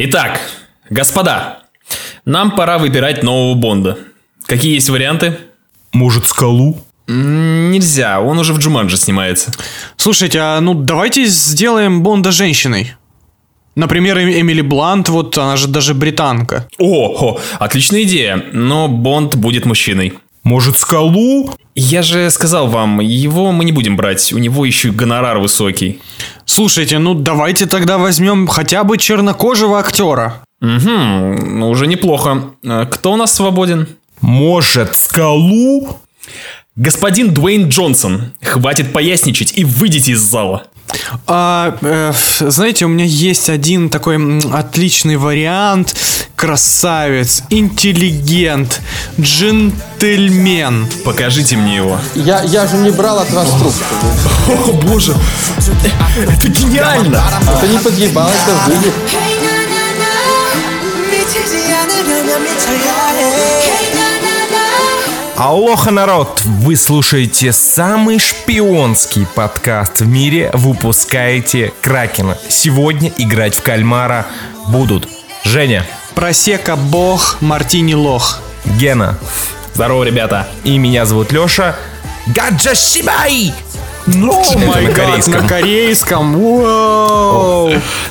Итак, господа, нам пора выбирать нового Бонда. Какие есть варианты? Может, скалу? Нельзя, он уже в Джуманджи снимается. Слушайте, а ну давайте сделаем Бонда женщиной. Например, Эм- Эмили Блант, вот она же даже британка. О, о, отличная идея, но Бонд будет мужчиной. Может, скалу? Я же сказал вам, его мы не будем брать, у него еще и гонорар высокий. Слушайте, ну давайте тогда возьмем хотя бы чернокожего актера. Угу, ну уже неплохо. А Кто у нас свободен? Может, скалу? Господин Дуэйн Джонсон. Хватит поясничать и выйдите из зала. А, э, знаете, у меня есть один такой отличный вариант. Красавец, интеллигент, джентльмен. Покажите мне его. Я, я же не брал от вас трубку. О боже, это гениально! Это не подъебал, это выйдет. Алоха, народ! Вы слушаете самый шпионский подкаст в мире «Выпускаете Кракена». Сегодня играть в кальмара будут Женя, Просека бог, мартини лох. Гена Здорово, ребята. и меня зовут Леша. Гаджашибай! Ну, Это на корейском. на корейском.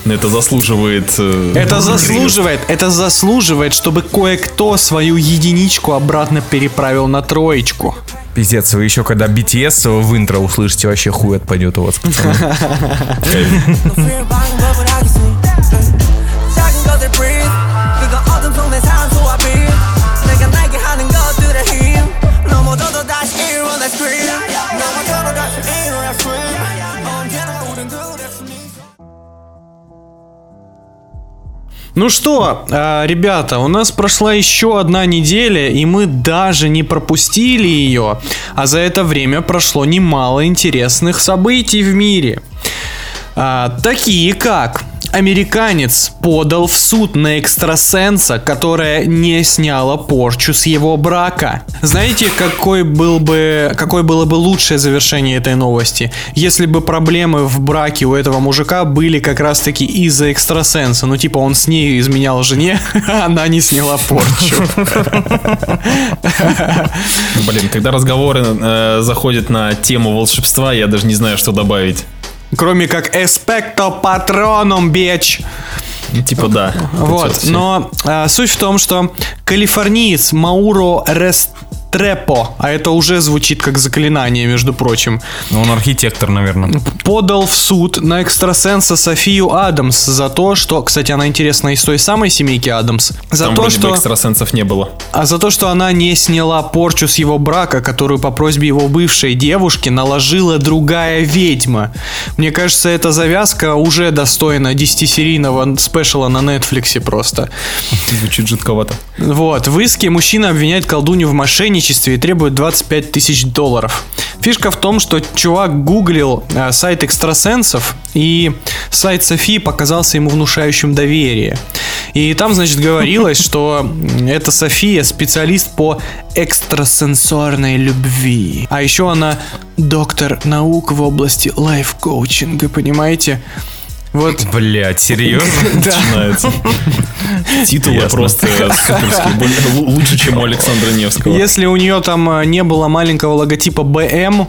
Это заслуживает... э, Это заслуживает, это заслуживает, чтобы кое-кто свою единичку обратно переправил на троечку. Пиздец, вы еще когда BTS в интро услышите, вообще хуй отпадет у вас, пацаны. Ну что, а, ребята, у нас прошла еще одна неделя, и мы даже не пропустили ее. А за это время прошло немало интересных событий в мире. А, такие как Американец подал в суд на экстрасенса, которая не сняла порчу с его брака. Знаете, какой был бы, какое было бы лучшее завершение этой новости, если бы проблемы в браке у этого мужика были как раз таки из-за экстрасенса. Ну, типа, он с ней изменял жене, а она не сняла порчу. Блин, когда разговоры э, заходят на тему волшебства, я даже не знаю, что добавить. Кроме как «Эспекто патроном, бич». Типа да. Вот, но а, суть в том, что калифорниец Мауро Рестрепо, а это уже звучит как заклинание, между прочим, Ну, он архитектор, наверное. подал в суд на экстрасенса Софию Адамс за то, что, кстати, она интересна из той самой семейки Адамс, за Там то, что, экстрасенсов не было. а за то, что она не сняла порчу с его брака, которую по просьбе его бывшей девушки наложила другая ведьма. Мне кажется, эта завязка уже достойна 10-серийного спешала на Netflix просто. Звучит жутковато. Вот, в иске мужчина обвиняет колдунью в мошенничестве и требует 25 тысяч долларов. Фишка в том, что чувак гуглил э, сайт экстрасенсов, и сайт Софии показался ему внушающим доверие. И там, значит, говорилось, что эта София специалист по экстрасенсорной любви. А еще она доктор наук в области лайф-коучинга, понимаете? Вот Блять, серьезно? Начинается. Титулы Ясно. просто суперские. Лучше, чем у Александра Невского. Если у нее там э, не было маленького логотипа БМ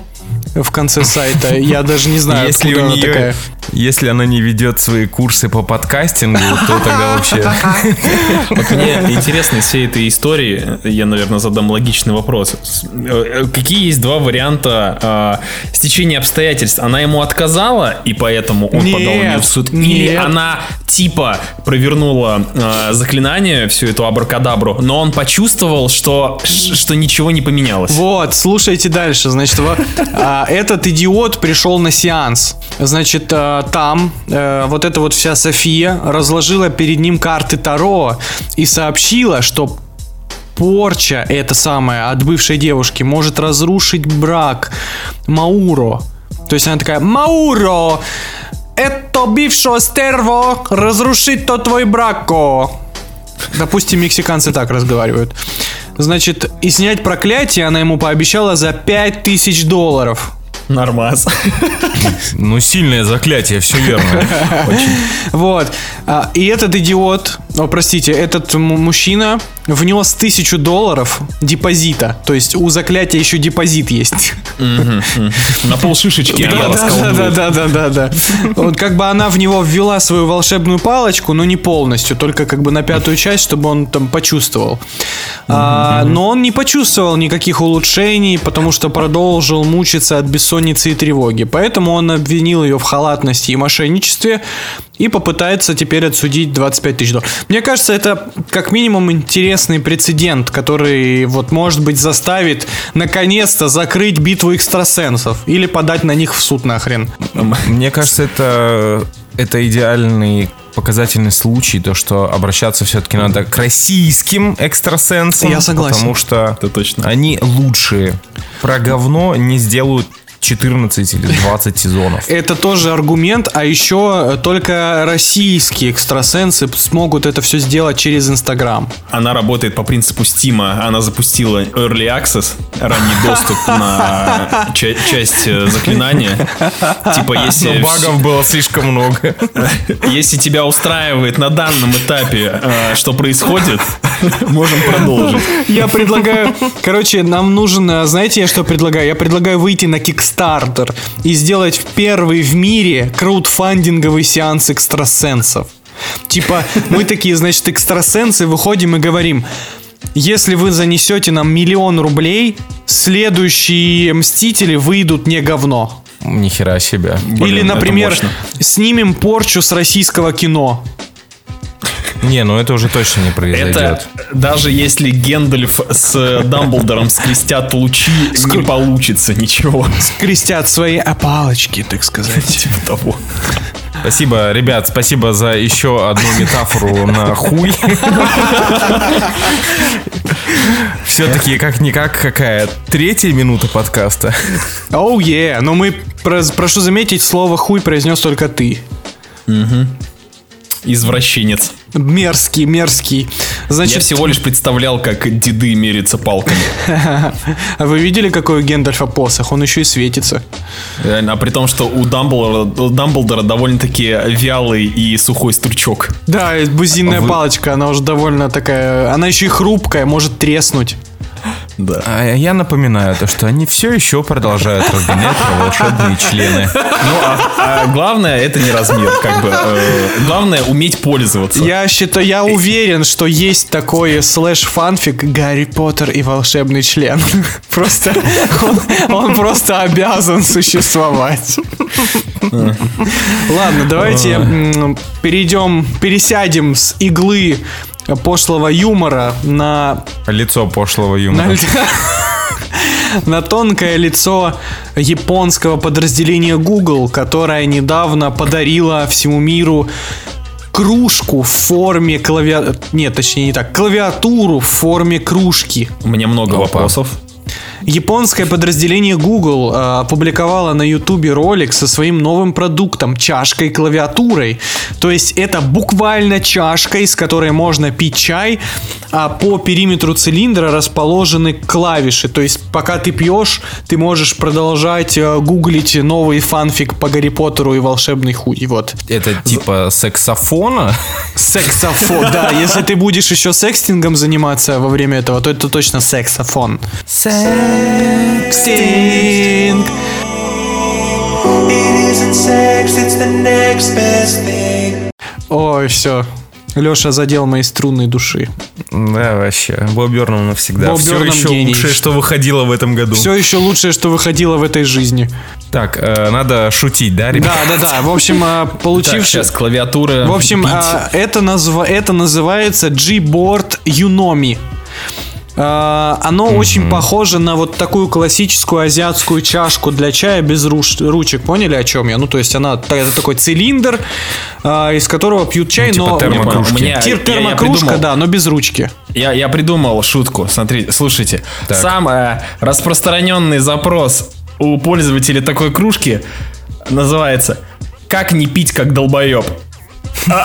в конце сайта, я даже не знаю, Если откуда у она нее, такая. если она не ведет свои курсы по подкастингу, то тогда вообще... Вот мне интересно из всей этой истории, я, наверное, задам логичный вопрос. С- э, Какие есть два варианта э, стечения обстоятельств? Она ему отказала, и поэтому он Нет, подал на нее в суд? Или нет. она типа провернула э, заклинание, всю эту абракадабру, но он почувствовал, что, что ничего не поменялось? Вот, слушайте дальше. Значит, во- а, этот идиот пришел на сеанс. Значит, а, там э, вот эта вот вся София разложила перед ним карты Таро и сообщила, что порча, эта самая, от бывшей девушки, может разрушить брак Мауро. То есть она такая, Мауро, это бывшее стерво разрушит то твой брако. Допустим, мексиканцы так разговаривают. Значит, и снять проклятие она ему пообещала за 5000 долларов. Нормас. Ну, сильное заклятие, все верно. Очень. Вот. А, И этот идиот, о, простите, этот мужчина внес тысячу долларов депозита. То есть у заклятия еще депозит есть. На полшишечки Да, да, да, да, да, да. Вот как бы она в него ввела свою волшебную палочку, но не полностью, только как бы на пятую часть, чтобы он там почувствовал. А, но он не почувствовал никаких улучшений, потому что продолжил мучиться от бессонницы и тревоги. Поэтому он обвинил ее в халатности и мошенничестве и попытается теперь отсудить 25 тысяч долларов. Мне кажется, это как минимум интересный прецедент, который вот может быть заставит наконец-то закрыть битву экстрасенсов или подать на них в суд нахрен. Мне кажется, это, это идеальный показательный случай, то, что обращаться все-таки надо к российским экстрасенсам. Я согласен. Потому что Это точно. они лучшие. Про говно не сделают 14 или 20 сезонов. Это тоже аргумент, а еще э, только российские экстрасенсы смогут это все сделать через Инстаграм. Она работает по принципу Стима. Она запустила Early Access, ранний доступ на ча- часть э, заклинания. Типа, если, Но багов было слишком много. если тебя устраивает на данном этапе, э, что происходит, можем продолжить. Я предлагаю, короче, нам нужен, э, знаете, я что предлагаю? Я предлагаю выйти на Kickstarter и сделать первый в мире краудфандинговый сеанс экстрасенсов. Типа, мы такие, значит, экстрасенсы, выходим и говорим, если вы занесете нам миллион рублей, следующие Мстители выйдут не говно. Ни хера себе. Или, это например, снимем порчу с российского кино. Не, ну это уже точно не произойдет. Это даже если Гендальф с Дамблдором скрестят лучи, не получится ничего. Крестят свои опалочки, так сказать. Типа того. Спасибо, ребят, спасибо за еще одну метафору на хуй. Все-таки как-никак какая третья минута подкаста. Оу, е, но мы, про- прошу заметить, слово хуй произнес только ты. Извращенец. Мерзкий, мерзкий. Я Значит, всего лишь представлял, как деды мерятся палками. а вы видели, какой у Гендальфа посох? Он еще и светится. Реально, а при том, что у Дамблдора, у Дамблдора довольно-таки вялый и сухой стручок. Да, бузинная А вы- палочка, она уже довольно такая... Она еще и хрупкая, может треснуть. Да. А я напоминаю то, что они все еще продолжают разгонять про волшебные члены. Ну, а, а главное это не размер, как бы. э, главное уметь пользоваться. Я считаю, я уверен, что есть такой слэш-фанфик Гарри Поттер и волшебный член. Просто он, он просто обязан существовать. Ладно, давайте перейдем, пересядем с иглы пошлого юмора на Лицо пошлого на, юмора. на тонкое лицо японского подразделения Google, которое недавно подарило всему миру кружку в форме клавиатуры... Нет, точнее не так. Клавиатуру в форме кружки. У меня много вопросов. Японское подразделение Google э, опубликовало на YouTube ролик со своим новым продуктом чашкой-клавиатурой. То есть это буквально чашка, из которой можно пить чай, а по периметру цилиндра расположены клавиши. То есть пока ты пьешь, ты можешь продолжать э, гуглить новый фанфик по Гарри Поттеру и волшебный хуй. Вот. Это типа саксофона? Сексофон. Да, если ты будешь еще секстингом заниматься во время этого, то это точно сексофон. Секстинг. It isn't sex, it's the next best thing. Ой, все. Леша задел мои струнные души. Да, вообще. Боб Бёрнам навсегда. Боб Все еще гений. лучшее, что выходило в этом году. Все еще лучшее, что выходило в этой жизни. Так, э, надо шутить, да, ребят? Да, да, да. В общем, Так, получившись... сейчас клавиатура. В общем, а, это, назва- это называется Gboard Unomi. А, Оно очень похоже на вот такую классическую азиатскую чашку для чая без руш- ручек. Поняли, о чем я? Ну, то есть она это такой цилиндр, а, из которого пьют чай, типа но термокружки. Меня- Тир- я- я термокружка, придумал. да, но без ручки. Я, я придумал шутку. Смотрите, слушайте. Так. Самый распространенный запрос у пользователей такой кружки называется «Как не пить, как долбоеб?»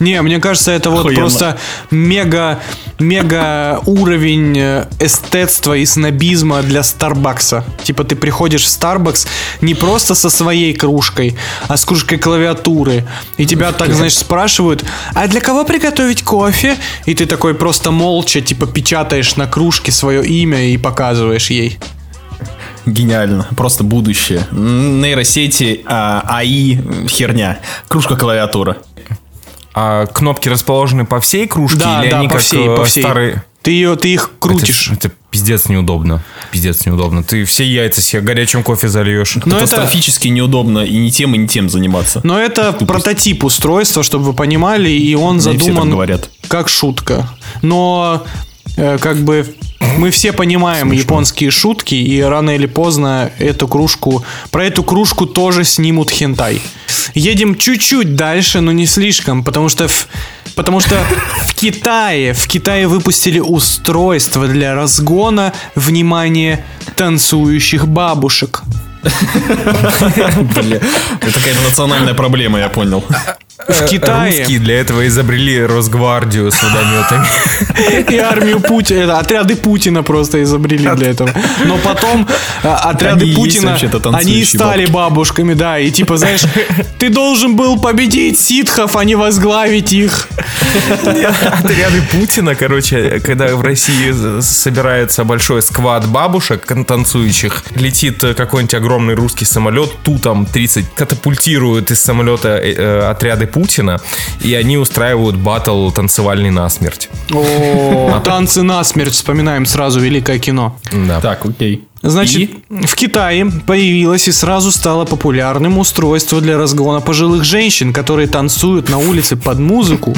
Не, мне кажется, это вот Охуенно. просто мега мега уровень э, эстетства и снобизма для Старбакса. Типа ты приходишь в Starbucks не просто со своей кружкой, а с кружкой клавиатуры. И тебя так, знаешь, спрашивают, а для кого приготовить кофе? И ты такой просто молча, типа, печатаешь на кружке свое имя и показываешь ей. Гениально. Просто будущее. Нейросети, а, АИ, херня. Кружка клавиатура. А кнопки расположены по всей кружке Да, или да, они по как всей, э, по всей. старые? Ты, ее, ты их крутишь. Это, это пиздец неудобно. Пиздец неудобно. Ты все яйца себе горячим кофе зальешь. Но это- Катастрофически неудобно и не тем, и не тем заниматься. Но это прототип устройства, чтобы вы понимали, и он Мне все так задуман говорят. как шутка. Но э, как бы мы все понимаем японские шутки, и рано или поздно эту кружку, про эту кружку тоже снимут хентай. Едем чуть-чуть дальше, но не слишком, потому что в, потому что в Китае, в Китае выпустили устройство для разгона, внимание, танцующих бабушек. Бля, это какая-то национальная проблема, я понял. В Китае Русские для этого изобрели Росгвардию с водометами. и армию Путина, это отряды Путина просто изобрели для этого. Но потом э, отряды Они Путина, они и стали бабушками, да, и типа, знаешь, ты должен был победить ситхов, а не возглавить их. Отряды Путина, короче, когда в России собирается большой сквад бабушек танцующих, летит э, какой-нибудь огромный русский самолет, ту там 30 катапультируют из самолета э, э, отряды Путина, и они устраивают батл танцевальный насмерть. О, танцы насмерть, вспоминаем сразу великое кино. Да. Так, окей. Значит, в Китае появилось и сразу стало популярным устройство для разгона пожилых женщин, которые танцуют на улице под музыку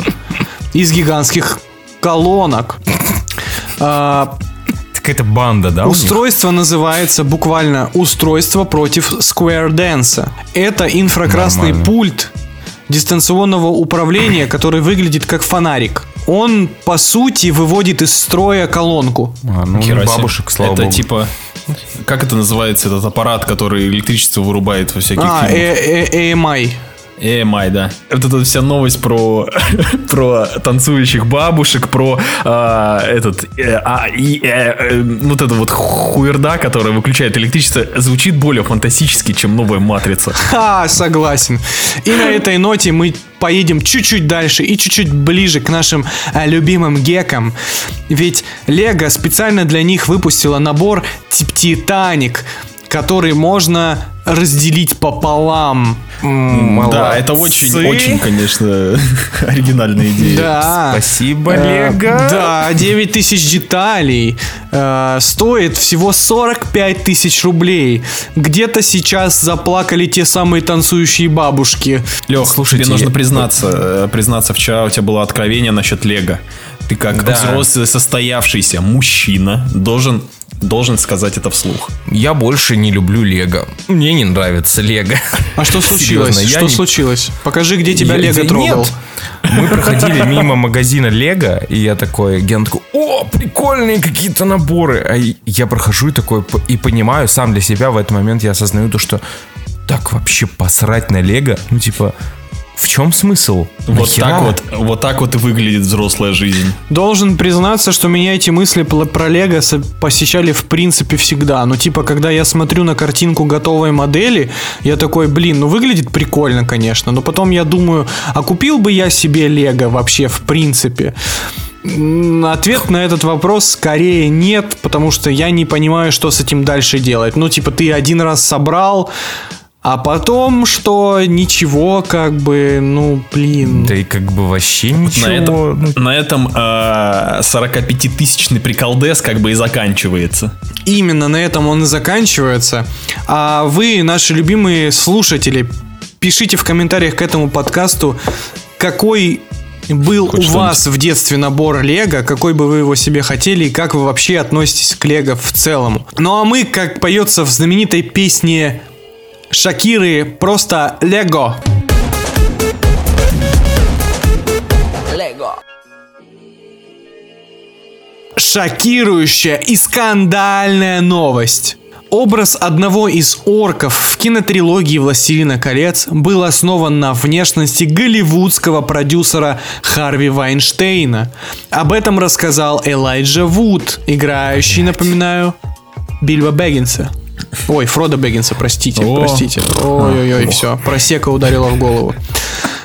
из гигантских колонок. А, Какая-то банда, да? Устройство называется буквально устройство против Square Dance. Это инфракрасный Нормально. пульт дистанционного управления, который выглядит как фонарик. Он, по сути, выводит из строя колонку. А, ну, Хера себе. бабушек, слава Это богу. типа... Как это называется, этот аппарат, который электричество вырубает во всяких А, фильмах? э- э- AMI. EMI, да. Вот эта вся новость про, про танцующих бабушек, про а, этот, э, а, и, э, э, вот эта вот хуерда, которая выключает электричество, звучит более фантастически, чем новая матрица. Ха, согласен. И на этой ноте мы поедем чуть-чуть дальше и чуть-чуть ближе к нашим э, любимым гекам. Ведь Лего специально для них выпустила набор Титаник, который можно разделить пополам. М, Да, это очень, очень, конечно, оригинальная идея. Да. Спасибо, Э, Лего. Да, 9 тысяч деталей. Э, стоит всего 45 тысяч рублей. Где-то сейчас заплакали те самые танцующие бабушки. Лех, Слушайте, тебе нужно я- признаться, э, признаться, вчера у тебя было откровение насчет Лего. Ты как Да. взрослый, состоявшийся мужчина должен, должен сказать это вслух. Я больше не люблю Лего. Мне не нравится Лего. А что случилось? Серьезно, я что не- случилось? Покажи, где тебя Я- Лего трогал. нет. Мы проходили мимо магазина Лего, и я такой, Ген такой, о, прикольные какие-то наборы. А я прохожу и такой, и понимаю сам для себя в этот момент, я осознаю то, что так вообще посрать на Лего, ну типа, в чем смысл? Вот Нахера? так вот, вот так вот и выглядит взрослая жизнь. Должен признаться, что меня эти мысли про Лего посещали в принципе всегда. Ну, типа, когда я смотрю на картинку готовой модели, я такой, блин, ну выглядит прикольно, конечно. Но потом я думаю, а купил бы я себе Лего вообще в принципе? Ответ на этот вопрос скорее нет, потому что я не понимаю, что с этим дальше делать. Ну, типа, ты один раз собрал, а потом что, ничего, как бы, ну, блин. Да и как бы вообще На ничего. этом, ну, на этом э, 45-тысячный приколдес как бы и заканчивается. Именно на этом он и заканчивается. А вы, наши любимые слушатели, пишите в комментариях к этому подкасту, какой был Хоть у вас в детстве набор Лего, какой бы вы его себе хотели и как вы вообще относитесь к Лего в целом. Ну а мы, как поется в знаменитой песне Шакиры, просто Лего. Шокирующая и скандальная новость. Образ одного из орков в кинотрилогии «Властелина колец» был основан на внешности голливудского продюсера Харви Вайнштейна. Об этом рассказал Элайджа Вуд, играющий, напоминаю, Бильбо Бэггинса. Ой, Фрода Бэггинса, простите, О. простите. Ой-ой-ой, все, просека ударила в голову.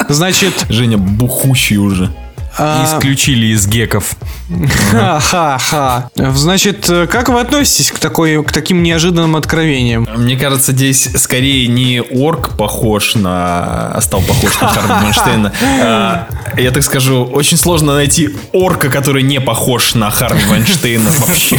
Значит, Женя бухущий уже. а, Исключили из геков. ха-ха-ха. Значит, как вы относитесь к, такой, к таким неожиданным откровениям? Мне кажется, здесь скорее не орк похож на... а стал похож на Харви Вайнштейна. А, Я так скажу, очень сложно найти орка, который не похож на Харви Вайнштейна вообще.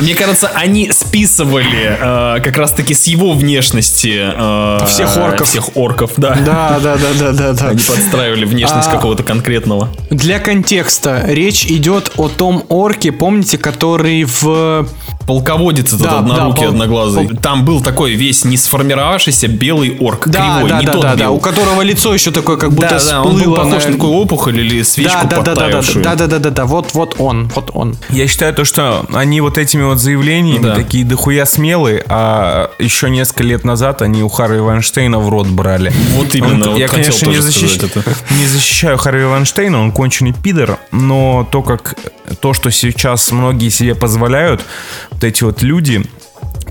Мне кажется, они списывали э, как раз-таки с его внешности э, Всех орков. Всех орков, да. Да, да, да, да, да, да. Они подстраивали внешность А. какого-то конкретного. Для контекста речь идет о том орке, помните, который в Полководец этот Да, однорукий, да, пол- одноглазый. пол- Там был такой весь не сформировавшийся белый орк. да, кривой, да, не да, тот да, да, белый. у которого лицо еще такое, как будто Да, да, он был похож на такую опухоль или свечку да, да, да, да, да, да, да, да, да, вот, вот он, вот он. Я считаю то, что они вот этими вот заявлениями Да. такие дохуя смелые, а еще несколько лет назад они у Харви Вайнштейна в рот брали. Вот именно, Он- вот я, хотел конечно, не, защищ- не защищаю Харви Вайнштейна, он конченый пидор, но то, как то, что сейчас многие себе позволяют, вот эти вот люди,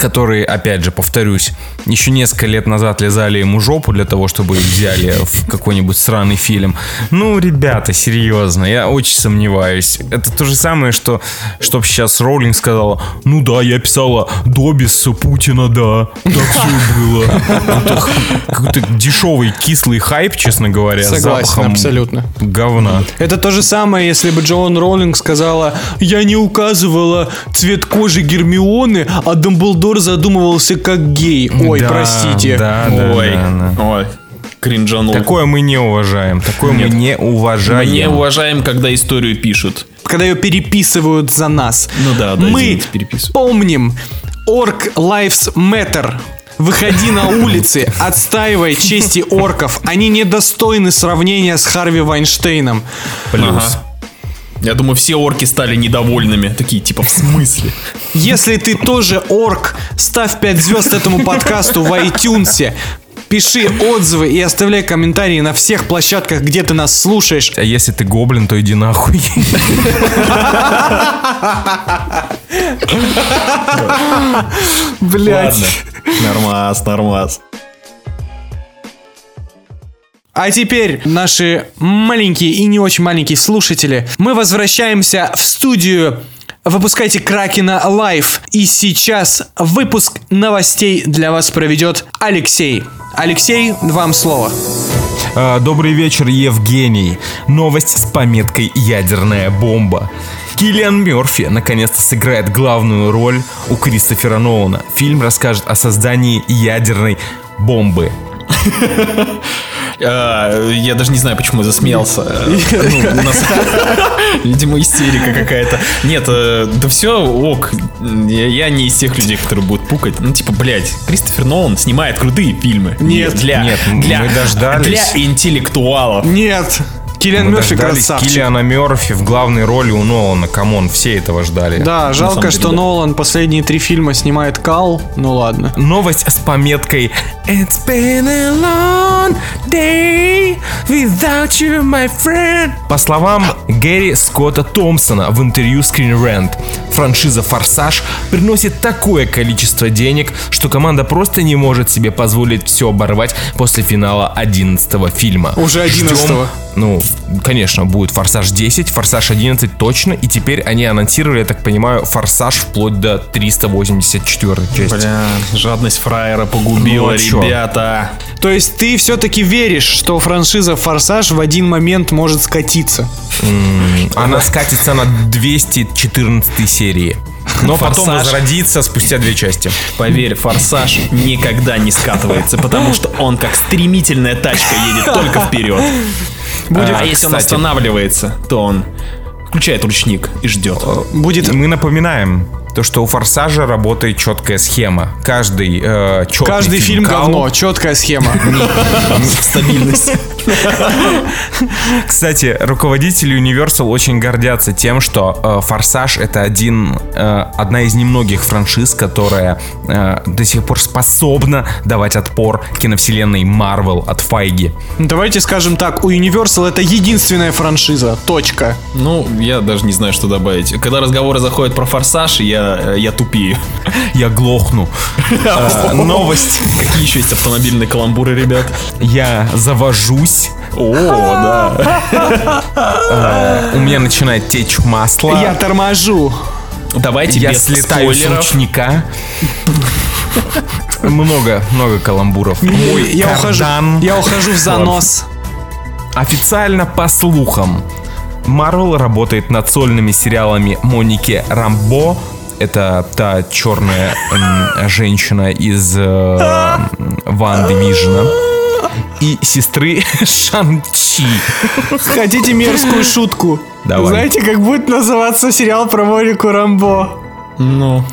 которые, опять же, повторюсь, еще несколько лет назад лизали ему жопу для того, чтобы их взяли в какой-нибудь сраный фильм. Ну, ребята, серьезно, я очень сомневаюсь. Это то же самое, что, чтоб сейчас Роулинг сказала, ну да, я писала Добис Путина, да, так все было. Какой-то дешевый кислый хайп, честно говоря, Согласен, запахом абсолютно. говна. Это то же самое, если бы Джоан Роллинг сказала, я не указывала цвет кожи Гермионы, а Дамблдор задумывался как гей. Ой, Да, простите. Да, да, Ой, да, да. ой, кринжанул. Такое мы не уважаем. Такое мы Нет. не уважаем. Мы не уважаем, когда историю пишут. Когда ее переписывают за нас. Ну да, да, Мы извините, помним Orc Lives Matter. Выходи на улицы, отстаивай чести орков. Они недостойны сравнения с Харви Вайнштейном. Ага. Я думаю, все орки стали недовольными. Такие, типа, в смысле? Если ты тоже орк, ставь 5 звезд этому подкасту в iTunes. Пиши отзывы и оставляй комментарии на всех площадках, где ты нас слушаешь. А если ты гоблин, то иди нахуй. Блять. Нормас, нормас. А теперь, наши маленькие и не очень маленькие слушатели, мы возвращаемся в студию Выпускайте Кракена Лайв. И сейчас выпуск новостей для вас проведет Алексей. Алексей, вам слово. А, Добрый вечер, Евгений. Новость с пометкой «Ядерная бомба». Киллиан Мерфи наконец-то сыграет главную роль у Кристофера Нолана. Фильм расскажет о создании ядерной бомбы. А, Я даже не знаю, почему я засмеялся. Ну, у нас, Видимо, истерика какая-то. Нет, э, да все, ок. Я я не из тех людей, которые будут пукать. Ну, типа, блядь, Кристофер Нолан снимает крутые фильмы. Нет. для, Нет, для, мы дождались. для интеллектуалов. Нет, Киллиан Мы Мерфи красавчик. Киллиана Мерфи в главной роли у Нолана. Come on, все этого ждали. Да, жалко, самом деле, что да. Нолан последние три фильма снимает кал. Ну ладно. Новость с пометкой It's been a long day without you, my friend. По словам Гэри Скотта Томпсона в интервью Screen Rant, франшиза «Форсаж» приносит такое количество денег, что команда просто не может себе позволить все оборвать после финала 11 фильма. Уже Ждем- 11-го. ну, конечно, будет «Форсаж 10», «Форсаж 11» точно, и теперь они анонсировали, я так понимаю, «Форсаж» вплоть до 384 части. Бля, жадность фраера погубила, Ну, а чё? ребята. То есть ты все-таки веришь, что франшиза Форсаж в один момент может скатиться? Она скатится на 214 серии. Но потом «Форсаж». возродится спустя две части. Поверь, форсаж никогда не скатывается, потому что он как стремительная тачка едет только вперед. Будет- а если он останавливается, то он включает ручник и ждет. Будет... Мы напоминаем, то, что у «Форсажа» работает четкая схема. Каждый э, чётный Каждый фильм Кал- говно, четкая схема. Стабильность. Кстати, руководители Universal очень гордятся тем, что э, Форсаж это один, э, одна из немногих франшиз, которая э, до сих пор способна давать отпор киновселенной Marvel от Файги. Давайте скажем так, у Universal это единственная франшиза. Точка. Ну, я даже не знаю, что добавить. Когда разговоры заходят про форсаж, я, я тупею. Я глохну. Э, Новость. Какие еще есть автомобильные каламбуры, ребят? Я завожусь. О, да. э, У меня начинает течь масло. Я торможу. Давайте Я без слетаю с ручника. Много, много каламбуров. Мой Я ухожу, я ухожу в занос. Официально, по слухам, Марвел работает над сольными сериалами Моники Рамбо. Это та черная женщина из э, Ван Дивижена. И сестры Шанчи. Хотите мерзкую шутку? Давай. Знаете, как будет называться сериал про Монику Рамбо? Ну.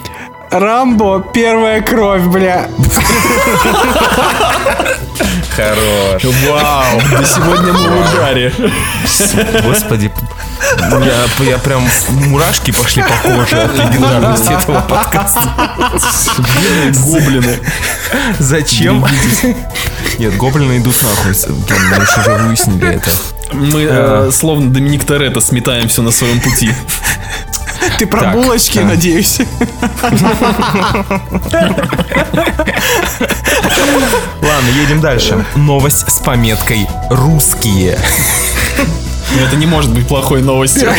Рамбо, первая кровь, бля. Хорош. Вау, да сегодня мы в ударе. Господи. Я, я прям мурашки пошли по коже от легендарности этого подкаста. Гоблины. Зачем? Нет, гоблины идут нахуй. Мы же уже выяснили это. Мы э, словно Доминик Торетто сметаем все на своем пути. Ты про Так, булочки, а. надеюсь. Ладно, едем дальше. Новость с пометкой «Русские». Но это не может быть плохой новостью.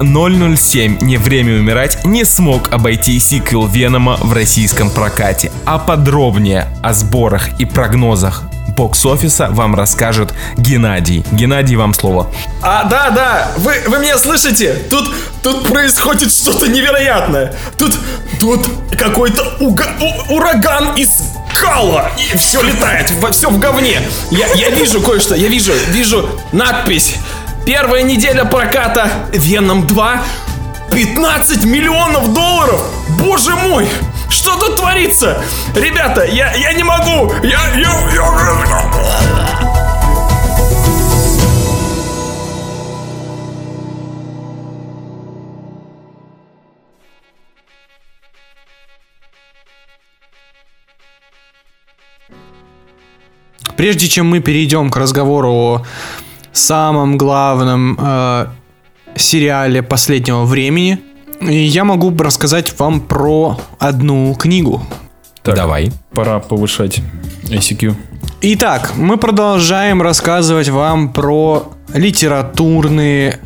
007 «Не время умирать» не смог обойти сиквел Венома в российском прокате. А подробнее о сборах и прогнозах бокс-офиса вам расскажет Геннадий. Геннадий, вам слово. А, да, да, вы, вы меня слышите? Тут, тут происходит что-то невероятное. Тут, тут какой-то уга- у- ураган из кала. И все летает, во все в говне. Я, я вижу кое-что, я вижу, вижу надпись. Первая неделя проката Веном 2. 15 миллионов долларов! Боже мой! Что тут творится? Ребята, я, я не могу! Я, я, я... Прежде чем мы перейдем к разговору о самом главном э, сериале последнего времени, я могу рассказать вам про одну книгу. Давай. Пора повышать ICQ. Итак, мы продолжаем рассказывать вам про литературные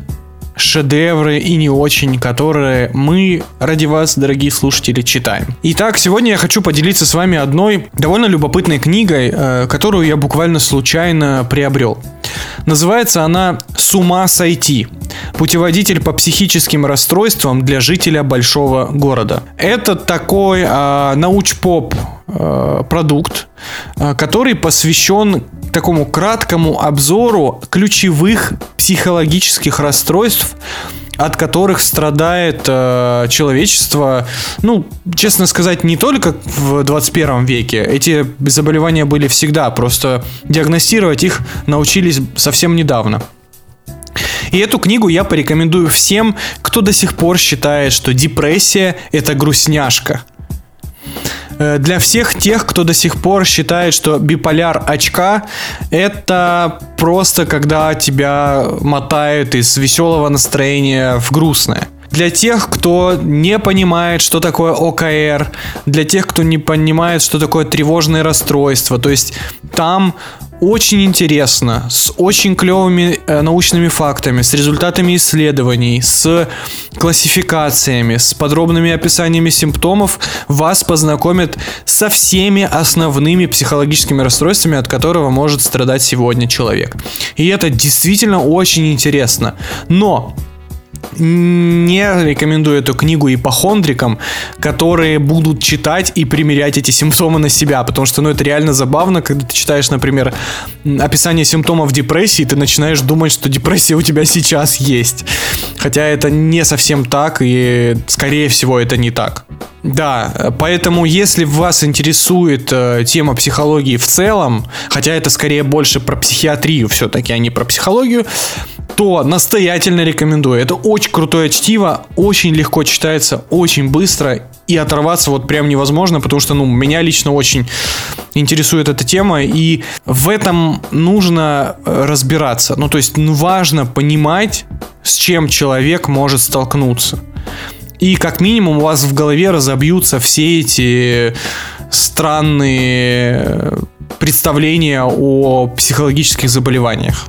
шедевры и не очень, которые мы ради вас, дорогие слушатели, читаем. Итак, сегодня я хочу поделиться с вами одной довольно любопытной книгой, э, которую я буквально случайно приобрел. Называется она «С ума сойти. Путеводитель по психическим расстройствам для жителя большого города». Это такой э, науч-поп э, продукт, э, который посвящен такому краткому обзору ключевых психологических расстройств, от которых страдает э, человечество, ну, честно сказать, не только в 21 веке. Эти заболевания были всегда, просто диагностировать их научились совсем недавно. И эту книгу я порекомендую всем, кто до сих пор считает, что депрессия это грустняшка. Э, Для всех тех, кто до сих пор считает, что биполяр очка это просто когда тебя мотают из веселого настроения в грустное. Для тех, кто не понимает, что такое ОКР, для тех, кто не понимает, что такое тревожное расстройство, то есть там очень интересно, с очень клевыми э, научными фактами, с результатами исследований, с классификациями, с подробными описаниями симптомов вас познакомят со всеми основными психологическими расстройствами, от которого может страдать сегодня человек. И это действительно очень интересно. Но не рекомендую эту книгу ипохондрикам, которые будут читать и примерять эти симптомы на себя, потому что, ну, это реально забавно, когда ты читаешь, например, описание симптомов депрессии, ты начинаешь думать, что депрессия у тебя сейчас есть. Хотя это не совсем так, и, скорее всего, это не так. Да, поэтому если вас интересует э, тема психологии в целом, хотя это скорее больше про психиатрию все-таки, а не про психологию, то настоятельно рекомендую. Это очень крутое чтиво, очень легко читается, очень быстро и оторваться вот прям невозможно, потому что, ну, меня лично очень интересует эта тема, и в этом нужно э, разбираться. Ну, то есть, ну, важно понимать, с чем человек может столкнуться. И как минимум у вас в голове разобьются все эти странные э, представления о психологических заболеваниях.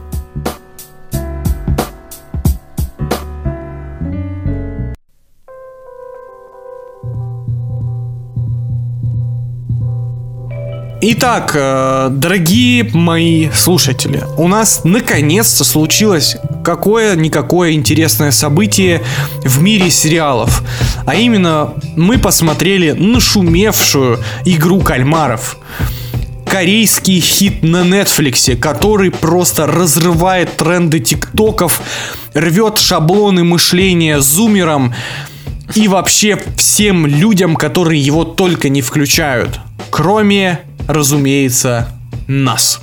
Итак, э, дорогие мои слушатели, у нас наконец-то случилось какое-никакое интересное событие в мире сериалов. А именно, мы посмотрели нашумевшую игру кальмаров. Корейский хит на Netflix, который просто разрывает тренды тиктоков, рвет шаблоны мышления зумером и вообще всем людям, которые его только не включают. Кроме разумеется, нас.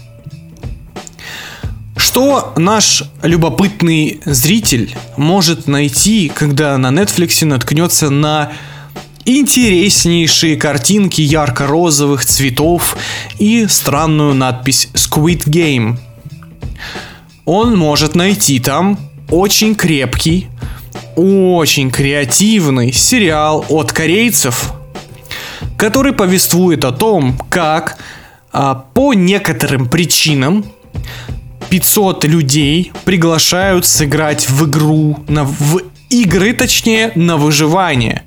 Что наш любопытный зритель может найти, когда на Netflix наткнется на интереснейшие картинки ярко-розовых цветов и странную надпись Squid Game? Он может найти там очень крепкий, очень креативный сериал от корейцев, который повествует о том, как а, по некоторым причинам 500 людей приглашают сыграть в игру, на, в игры, точнее, на выживание.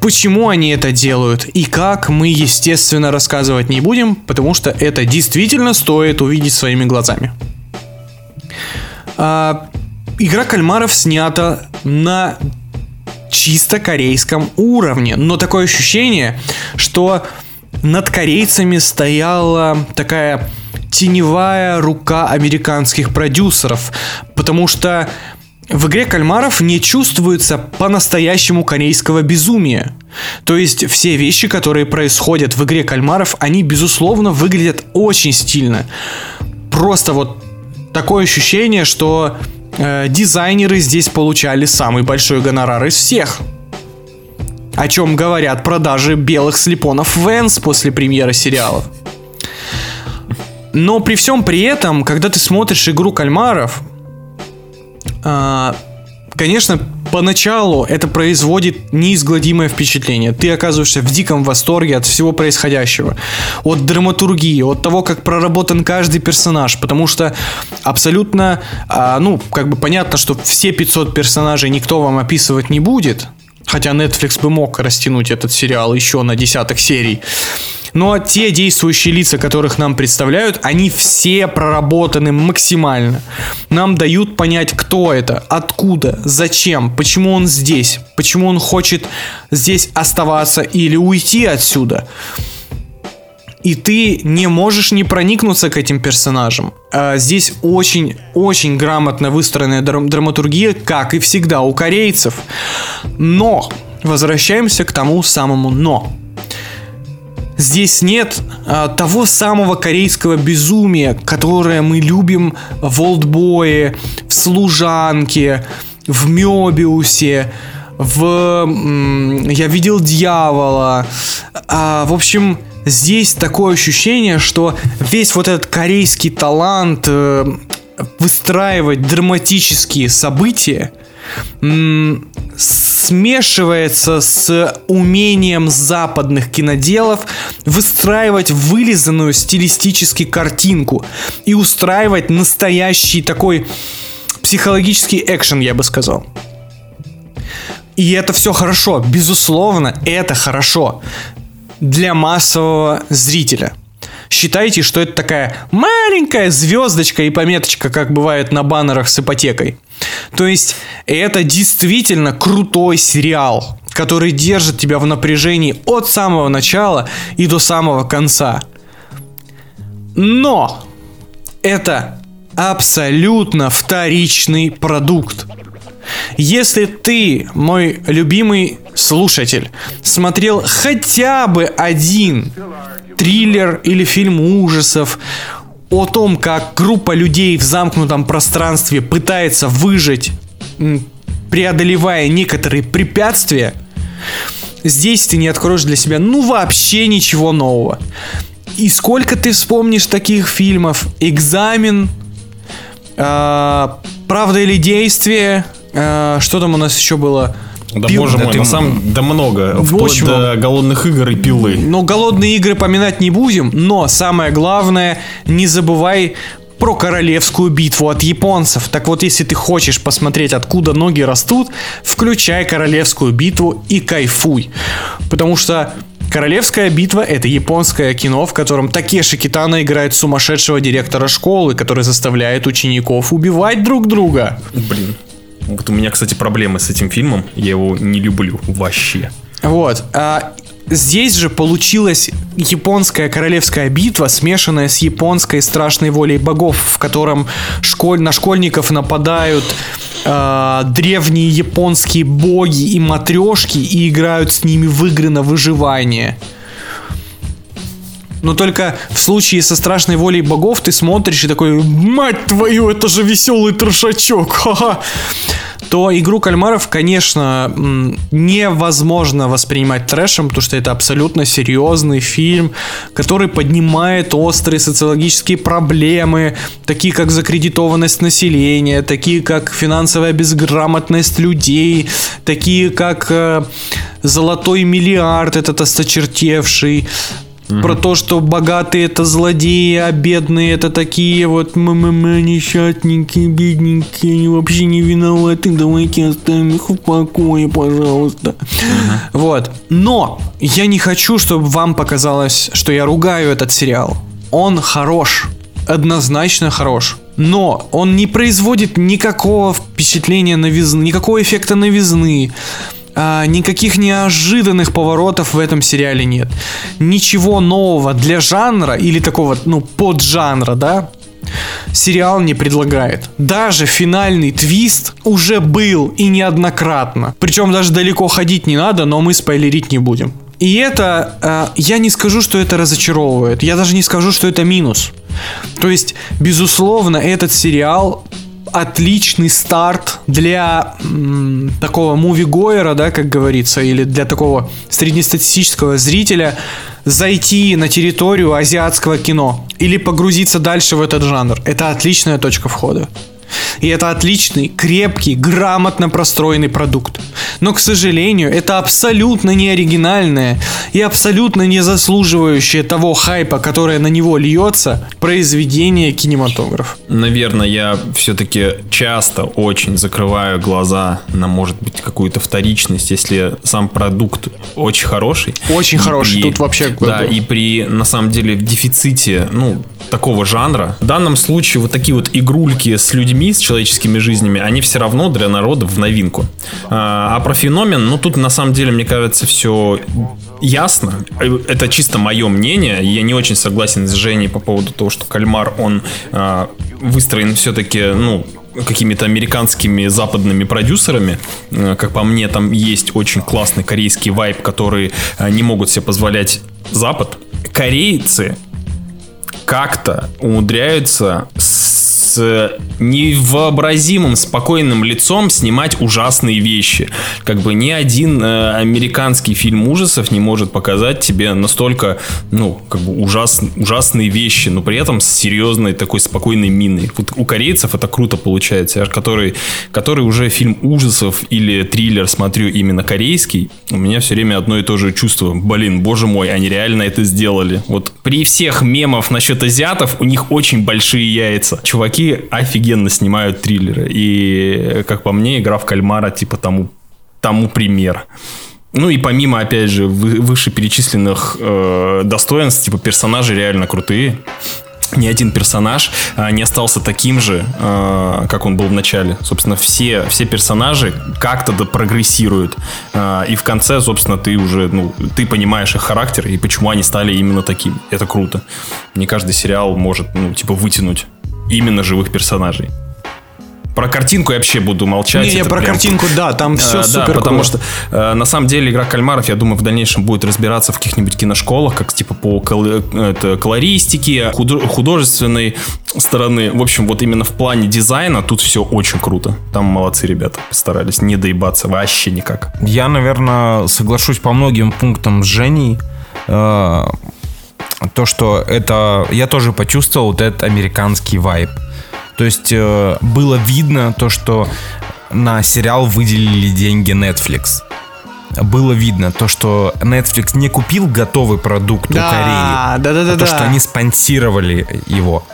Почему они это делают и как, мы, естественно, рассказывать не будем, потому что это действительно стоит увидеть своими глазами. А, игра кальмаров снята на чисто корейском уровне. Но такое ощущение, что над корейцами стояла такая теневая рука американских продюсеров, потому что в игре кальмаров не чувствуется по-настоящему корейского безумия. То есть все вещи, которые происходят в игре кальмаров, они безусловно выглядят очень стильно. Просто вот такое ощущение, что э, дизайнеры здесь получали самый большой гонорар из всех. О чем говорят продажи белых слепонов Венс после премьеры сериалов. Но при всем при этом, когда ты смотришь игру кальмаров, э, конечно, поначалу это производит неизгладимое впечатление. Ты оказываешься в диком восторге от всего происходящего. От драматургии, от того, как проработан каждый персонаж. Потому что абсолютно, а, ну, как бы понятно, что все 500 персонажей никто вам описывать не будет. Хотя Netflix бы мог растянуть этот сериал еще на десяток серий. Но те действующие лица, которых нам представляют, они все проработаны максимально. Нам дают понять, кто это, откуда, зачем, почему он здесь, почему он хочет здесь оставаться или уйти отсюда. И ты не можешь не проникнуться к этим персонажам. А здесь очень-очень грамотно выстроенная драм- драматургия, как и всегда у корейцев. Но возвращаемся к тому самому но. Здесь нет а, того самого корейского безумия, которое мы любим в Олдбое, в Служанке, в Мебиусе, в Я видел дьявола. А, в общем, здесь такое ощущение, что весь вот этот корейский талант э, выстраивать драматические события смешивается с умением западных киноделов выстраивать вылизанную стилистически картинку и устраивать настоящий такой психологический экшен, я бы сказал. И это все хорошо, безусловно, это хорошо для массового зрителя. Считайте, что это такая маленькая звездочка и пометочка, как бывает на баннерах с ипотекой. То есть это действительно крутой сериал, который держит тебя в напряжении от самого начала и до самого конца. Но это абсолютно вторичный продукт. Если ты, мой любимый слушатель смотрел хотя бы один триллер или фильм ужасов о том, как группа людей в замкнутом пространстве пытается выжить, преодолевая некоторые препятствия, здесь ты не откроешь для себя ну вообще ничего нового. И сколько ты вспомнишь таких фильмов? Экзамен, а, правда или действие, а, что там у нас еще было? Да Пил- боже да мой, ты- на самом да много. В Вплоть общем, до голодных игр и пилы. Но голодные игры поминать не будем, но самое главное, не забывай про королевскую битву от японцев. Так вот, если ты хочешь посмотреть, откуда ноги растут, включай королевскую битву и кайфуй. Потому что Королевская битва — это японское кино, в котором Такеши Китана играет сумасшедшего директора школы, который заставляет учеников убивать друг друга. Блин. Вот у меня, кстати, проблемы с этим фильмом. Я его не люблю вообще. Вот. А здесь же получилась японская королевская битва, смешанная с японской страшной волей богов, в котором школь... на школьников нападают а, древние японские боги и матрешки и играют с ними в игры на выживание. Но только в случае со страшной волей богов ты смотришь и такой, мать твою, это же веселый трешачок, ха-ха. То игру кальмаров, конечно, невозможно воспринимать трэшем, потому что это абсолютно серьезный фильм, который поднимает острые социологические проблемы, такие как закредитованность населения, такие как финансовая безграмотность людей, такие как э, золотой миллиард этот осточертевший, про то, что богатые это злодеи, а бедные это такие вот м-м-м, несчастненькие, бедненькие, они вообще не виноваты, давайте оставим их в покое, пожалуйста. Вот. Но я не хочу, чтобы вам показалось, что я ругаю этот сериал. Он хорош. Однозначно хорош. Но он не производит никакого впечатления новизны, никакого эффекта новизны. А, никаких неожиданных поворотов в этом сериале нет. Ничего нового для жанра или такого, ну, поджанра, да, сериал не предлагает. Даже финальный твист уже был и неоднократно. Причем даже далеко ходить не надо, но мы спойлерить не будем. И это, э, я не скажу, что это разочаровывает. Я даже не скажу, что это минус. То есть, безусловно, этот сериал отличный старт для м, такого муви-гойера, да, как говорится, или для такого среднестатистического зрителя зайти на территорию азиатского кино или погрузиться дальше в этот жанр. Это отличная точка входа. И это отличный, крепкий, грамотно простроенный продукт. Но, к сожалению, это абсолютно не оригинальное и абсолютно не заслуживающее того хайпа, которое на него льется, произведение кинематографа. Наверное, я все-таки часто очень закрываю глаза на, может быть, какую-то вторичность, если сам продукт очень хороший. Очень И хороший, тут вообще Да, и при, на самом деле, дефиците, ну, такого жанра. В данном случае вот такие вот игрульки с людьми, с человеческими жизнями, они все равно для народа в новинку. А, а про феномен, ну, тут на самом деле, мне кажется, все ясно. Это чисто мое мнение. Я не очень согласен с Женей по поводу того, что кальмар, он а, выстроен все-таки, ну, какими-то американскими западными продюсерами. Э, Как по мне, там есть очень классный корейский вайб, который не могут себе позволять Запад. Корейцы как-то умудряются с невообразимым спокойным лицом снимать ужасные вещи. Как бы ни один э, американский фильм ужасов не может показать тебе настолько, ну, как бы ужас, ужасные вещи, но при этом с серьезной такой спокойной миной. Вот у корейцев это круто получается. Который, который уже фильм ужасов или триллер смотрю именно корейский, у меня все время одно и то же чувство. Блин, боже мой, они реально это сделали. Вот при всех мемов насчет азиатов у них очень большие яйца. Чуваки офигенно снимают триллеры. И, как по мне, игра в кальмара типа тому, тому пример. Ну и помимо, опять же, вы- вышеперечисленных э, достоинств, типа персонажи реально крутые. Ни один персонаж а, не остался таким же, а, как он был в начале. Собственно, все, все персонажи как-то да прогрессируют. А, и в конце, собственно, ты уже, ну, ты понимаешь их характер и почему они стали именно такими. Это круто. Не каждый сериал может, ну, типа, вытянуть именно живых персонажей. Про картинку я вообще буду молчать. Не, не, про прям- картинку, да, там все А, супер Да, потому что э, на самом деле игра кальмаров, я думаю, в дальнейшем будет разбираться в каких-нибудь киношколах, как типа по кол- э, это, колористике, худо- художественной стороны. В общем, вот именно в плане дизайна тут все очень круто. Там молодцы ребята, постарались не доебаться вообще никак. Я, наверное, соглашусь по многим пунктам с Женей. То, что это... Я тоже почувствовал вот этот американский вайб. То есть э, было видно то, что на сериал выделили деньги Netflix. Было видно то, что Netflix не купил готовый продукт у Да, Кореи, да-да-да-да. а то, что они спонсировали его.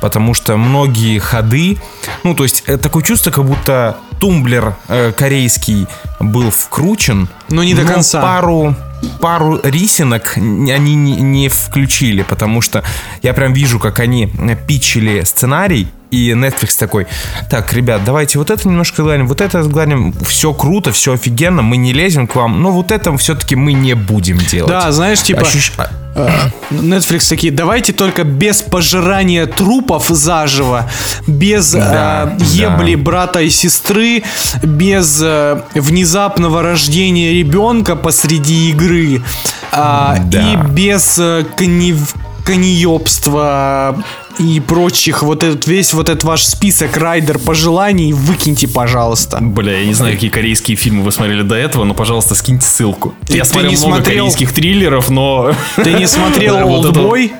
Потому что многие ходы, ну, то есть э, такое чувство, как будто тумблер э, корейский был вкручен, Но не до конца. Пару, пару рисинок они не, не включили, потому что я прям вижу, как они э, питчили сценарий, и Netflix такой, так, ребят, давайте вот это немножко гладим, вот это гладим, все круто, все офигенно, мы не лезем к вам, но вот это все-таки мы не будем делать. Да, знаешь, типа, Ощущ- а, э, Netflix такие, давайте только без пожирания трупов заживо, без Да, э, ебли да. брата и сестры, без э, внезапного рождения ребенка посреди игры, а, Да. и без э, конев- коньёбства и прочих, вот этот весь вот этот ваш список райдер пожеланий выкиньте, пожалуйста. Бля, я не знаю, какие корейские фильмы вы смотрели до этого, но, пожалуйста, скиньте ссылку. Ты- я ты смотрел не много смотрел? корейских триллеров, но... Ты не смотрел «Олдбой»?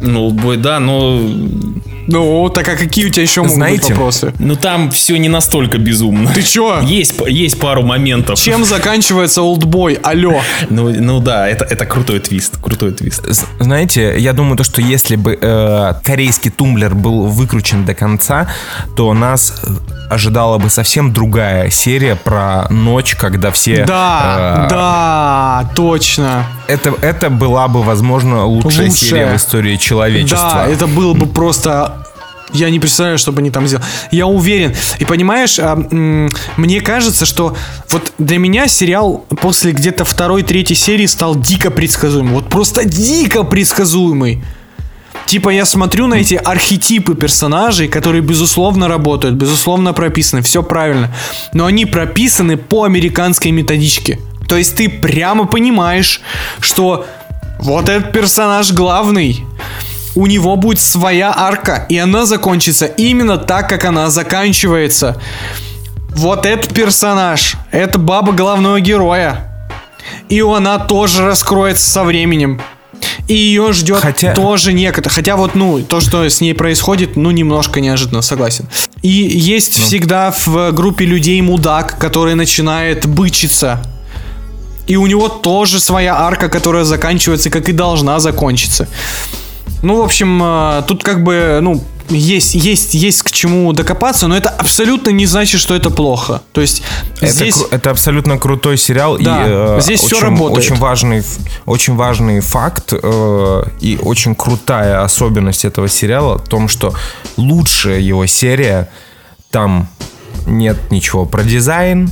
Ну, «Олдбой», да, но... Ну, так а какие у тебя еще могут быть Знаете, вопросы? Ну, там все не настолько безумно. Ты чё? Есть, есть пару моментов. Чем заканчивается олдбой? Алло. Ну, ну да, это, это крутой твист, крутой твист. Знаете, я думаю, то, что если бы э, корейский тумблер был выкручен до конца, то нас ожидала бы совсем другая серия про ночь, когда все... Да, э, да, точно. Это, это была бы, возможно, лучшая, Лучшая. серия в истории человечества. Да, это было бы просто... Я не представляю, что бы они там сделали. Я уверен. И понимаешь, а, мне кажется, что вот для меня сериал после где-то второй, третьей серии стал дико предсказуемым. Вот просто дико предсказуемый. Типа я смотрю на эти архетипы персонажей, которые безусловно работают, безусловно прописаны, все правильно. Но они прописаны по американской методичке. То есть ты прямо понимаешь, что вот этот персонаж главный, у него будет своя арка, и она закончится именно так, как она заканчивается. Вот этот персонаж, это баба главного героя. И она тоже раскроется со временем. И ее ждет Хотя- тоже некогда. Хотя вот, ну, то, что с ней происходит, ну, немножко неожиданно, согласен. И есть всегда в группе людей мудак, который начинает бычиться. И у него тоже своя арка, которая заканчивается, как и должна закончиться. Ну, в общем, э, тут как бы, ну, есть, есть, есть к чему докопаться, но это абсолютно не значит, что это плохо. То есть Это, здесь... это абсолютно крутой сериал. Да, и, э, здесь очень, работает. Очень важный, очень важный факт э, и очень крутая особенность этого сериала в том, что лучшая его серия, там нет ничего про дизайн,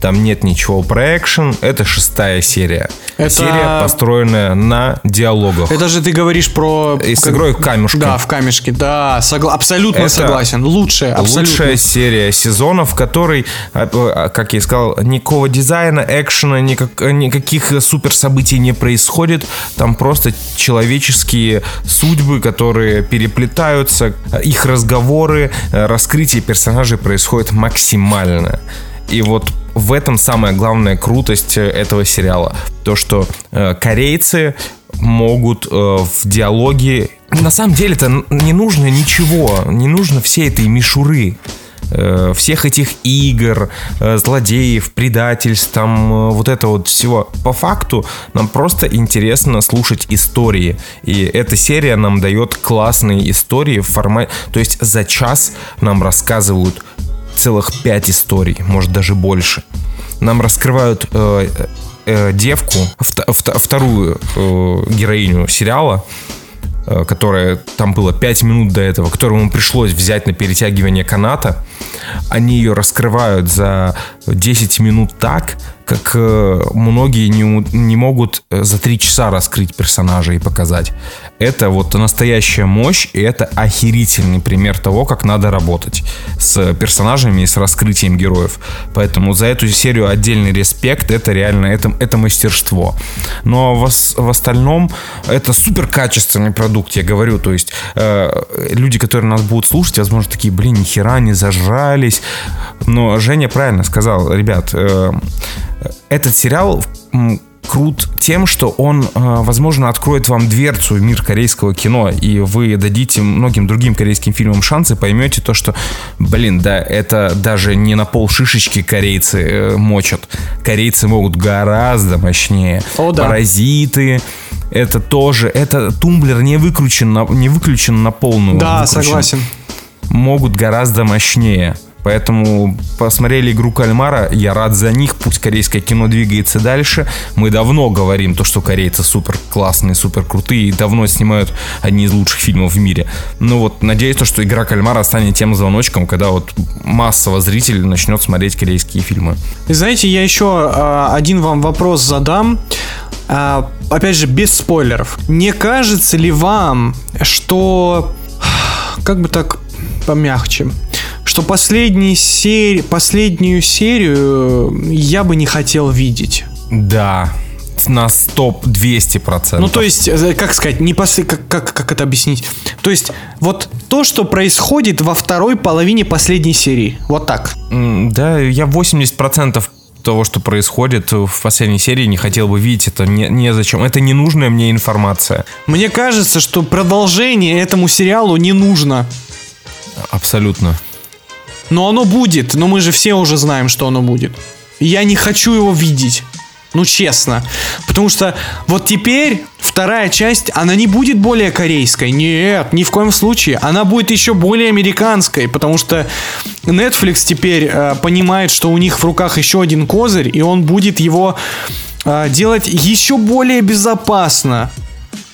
там нет ничего про экшен. Это шестая серия. Это- Серия, построенная на диалогах. Это же ты говоришь про... И с игрой камешки. Да, в камешке, да, согла- абсолютно Это согласен. Лучшая, абсолютно. Лучшая серия сезона, в которой, а, а, как я и сказал, никакого дизайна, экшена, никак- никаких супер событий не происходит. Там просто человеческие судьбы, которые переплетаются, их разговоры, э, раскрытие персонажей происходит максимально. И вот в этом самая главная крутость э, этого сериала. То, что э, корейцы могут э, в диалоге... На самом деле это не нужно ничего, не нужно всей этой мишуры э, всех этих игр, э, злодеев, предательств, там э, вот это вот всего. По факту нам просто интересно слушать истории. И эта серия нам дает классные истории в формате... То есть за час нам рассказывают целых пять историй, может даже больше. Нам раскрывают э, э, девку, вт- вт- вторую э, героиню сериала, э, которая там было 5 минут до этого, которому пришлось взять на перетягивание каната. Они ее раскрывают за 10 минут так, как э, многие не, не могут э, за три часа раскрыть персонажа и показать. Это вот настоящая мощь, и это охерительный пример того, как надо работать с персонажами и с раскрытием героев. Поэтому за эту серию отдельный респект, это реально, это, это мастерство. Но в, ос- в остальном это супер качественный продукт, я говорю. То есть э, люди, которые нас будут слушать, возможно, такие, блин, ни хера не зажрались. Но Женя правильно сказал, ребят, э, этот сериал крут тем, что он, э, возможно, откроет вам дверцу в мир корейского кино, и вы дадите многим другим корейским фильмам шансы, поймете то, что, блин, да, это даже не на пол шишечки корейцы э, мочат. Корейцы могут гораздо мощнее. О, да. Паразиты, это тоже, это тумблер не выключен на, не выключен на полную. Да, он выключен согласен. могут гораздо мощнее. Поэтому посмотрели игру кальмара, я рад за них, пусть корейское кино двигается дальше. Мы давно говорим то, что корейцы супер классные, супер крутые и давно снимают одни из лучших фильмов в мире. Ну вот, надеюсь, то, что игра кальмара станет тем звоночком, когда вот массово зритель начнет смотреть корейские фильмы. И знаете, я еще а, один вам вопрос задам. А, опять же, без спойлеров. Не кажется ли вам, что... Как бы так помягче? Что последний сери... последнюю серию я бы не хотел видеть. Да, на стоп 200%. Ну, то есть, э, как сказать, не после... Как, как, как это объяснить? То есть, вот то, что происходит во второй половине последней серии. Вот так. Да, я 80% того, что происходит в последней серии, не хотел бы видеть. Это не, незачем. Это ненужная мне информация. Мне кажется, что продолжение этому сериалу не нужно. Абсолютно. Но оно будет, но мы же все уже знаем, что оно будет. Я не хочу его видеть. Ну, честно. Потому что вот теперь вторая часть, она не будет более корейской. Нет, ни в коем случае. Она будет еще более американской, потому что Netflix теперь э, понимает, что у них в руках еще один козырь, и он будет его э, делать еще более безопасно.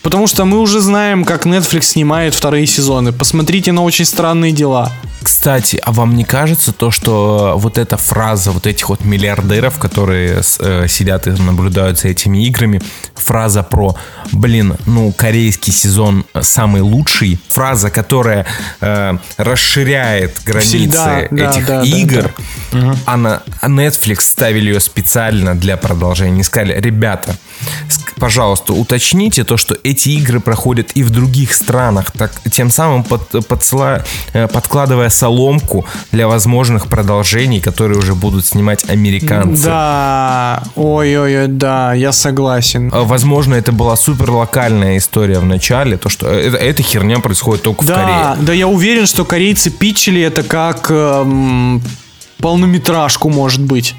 Потому что мы уже знаем, как Netflix снимает вторые сезоны. Посмотрите на очень странные дела. Кстати, а вам не кажется то, что вот эта фраза вот этих вот миллиардеров, которые э, сидят и наблюдают за этими играми, фраза про, блин, ну, корейский сезон самый лучший, фраза, которая э, расширяет границы Всегда, да, этих да, да, игр, а на а Netflix ставили ее специально для продолжения. Не сказали, ребята, пожалуйста, уточните то, что эти игры проходят и в других странах, так тем самым под- подсыла- э, подкладывая соломку для возможных продолжений, которые уже будут снимать американцы. Да, ой-ой-ой, да, я согласен. А, Возможно, это была супер локальная история в начале, то, что э, эта херня происходит только в Да, Корее. да, я уверен, что корейцы питчили это как эм, полнометражку, может быть.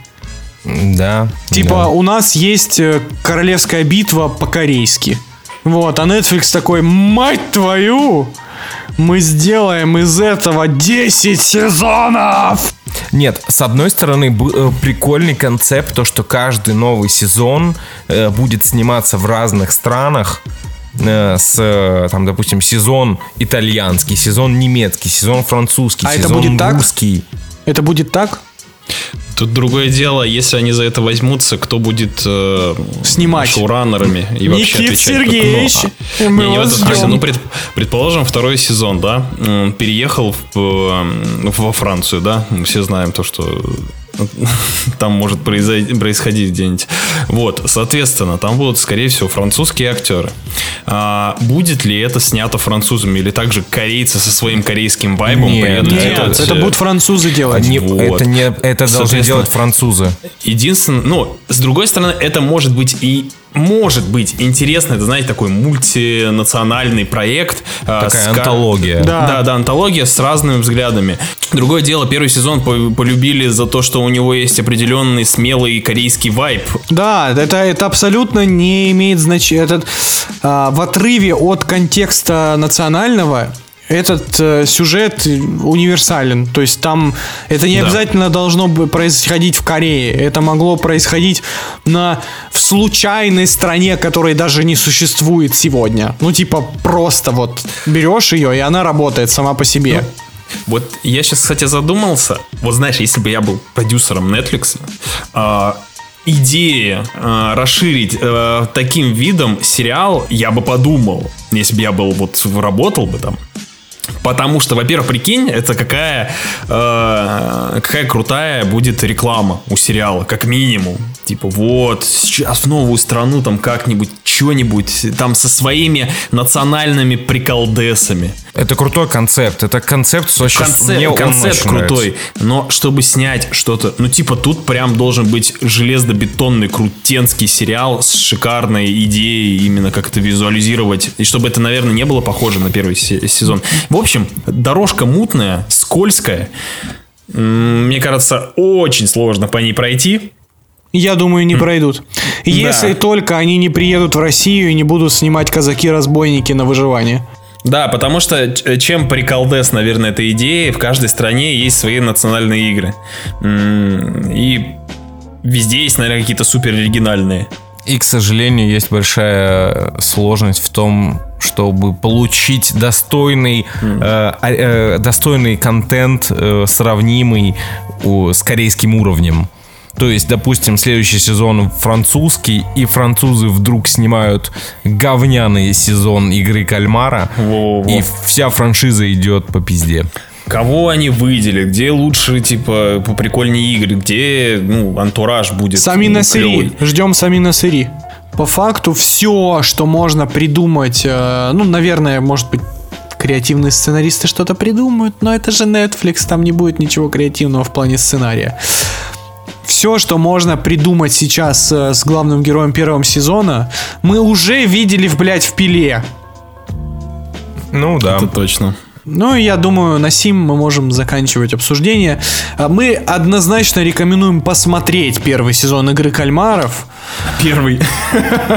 Да. Типа, да. у нас есть э, королевская битва по-корейски. Вот, а Netflix такой, мать твою, мы сделаем из этого 10 сезонов! Нет, с одной стороны, б- э, прикольный концепт, то, что каждый новый сезон э, будет сниматься в разных странах. э, С, там, допустим, сезон итальянский, сезон немецкий, сезон французский, А это сезон будет так? русский. Это будет так? Тут другое дело, если они за это возьмутся, кто будет э, Снимать. шоураннерами и вообще Никит отвечать. Сергеевич, Ну, мы не, не вас ждем. Ну, пред- предположим, второй сезон, да, переехал в, э, во Францию, да, мы все знаем то, что там может происходить где-нибудь. Вот, соответственно, там будут, скорее всего, французские актеры. А, будет ли это снято французами или также корейцы со своим корейским вайбом Нет, приедут нет, делать? это будут французы делать. Они- Вот. Это, не, это должны делать французы. Единственное, ну, с другой стороны, это может быть и может быть интересно, это, знаете, такой мультинациональный проект. а, Такая с антология. Да. Да, да, антология с разными взглядами. Другое дело, первый сезон по- полюбили за то, что у него есть определенный смелый корейский вайб. Да, это, это абсолютно не имеет значения. Этот, а, в отрыве от контекста национального этот э, сюжет универсален. То есть там это не Да. обязательно должно происходить в Корее. Это могло происходить на, в случайной стране, которой даже не существует сегодня. Ну, типа, просто вот берешь ее, и она работает сама по себе. Вот я сейчас, кстати, задумался. Вот знаешь, если бы я был продюсером Netflix, а, идея э, расширить э, таким видом сериал, я бы подумал, если бы я был вот работал бы там. Потому что, во-первых, прикинь, это какая, э, какая крутая будет реклама у сериала, как минимум. Типа, вот, сейчас в новую страну там как-нибудь, что-нибудь, там со своими национальными приколдесами. Это крутой концепт. Это концепт вообще Концепт, мне он концепт нравится. крутой, но чтобы снять что-то, ну типа тут прям должен быть железнобетонный крутенский сериал с шикарной идеей именно как это визуализировать, и чтобы это, наверное, не было похоже на первый се- сезон. В общем, дорожка мутная, скользкая. Мне кажется, очень сложно по ней пройти. Я думаю, не пройдут. Если только они не приедут в Россию и не будут снимать казаки-разбойники на выживание. Да, потому что ч- чем приколдес, наверное, этой идеи, в каждой стране есть свои национальные игры. И везде есть, наверное, какие-то супер оригинальные. И, к сожалению, есть большая сложность в том, чтобы получить достойный, э, э, достойный контент, э, сравнимый у- с корейским уровнем. То есть, допустим, следующий сезон французский, и французы вдруг снимают говняный сезон игры кальмара, Во-во-во. и вся франшиза идет по пизде. Кого они выделят, где лучше, типа, по прикольнее игры, где, ну, антураж будет. Сами ну, Насыри. клёвый. Ждем Сами Насыри. По факту все, что можно придумать, э, ну, наверное, может быть, креативные сценаристы что-то придумают, но это же Netflix, там не будет ничего креативного в плане сценария. Все, что можно придумать сейчас э, с главным героем первого сезона, мы уже видели, в, блядь, в пиле. Ну да. Это точно. Ну, и я думаю, на сим мы можем заканчивать обсуждение. А Мы однозначно рекомендуем посмотреть первый сезон игры кальмаров. Первый.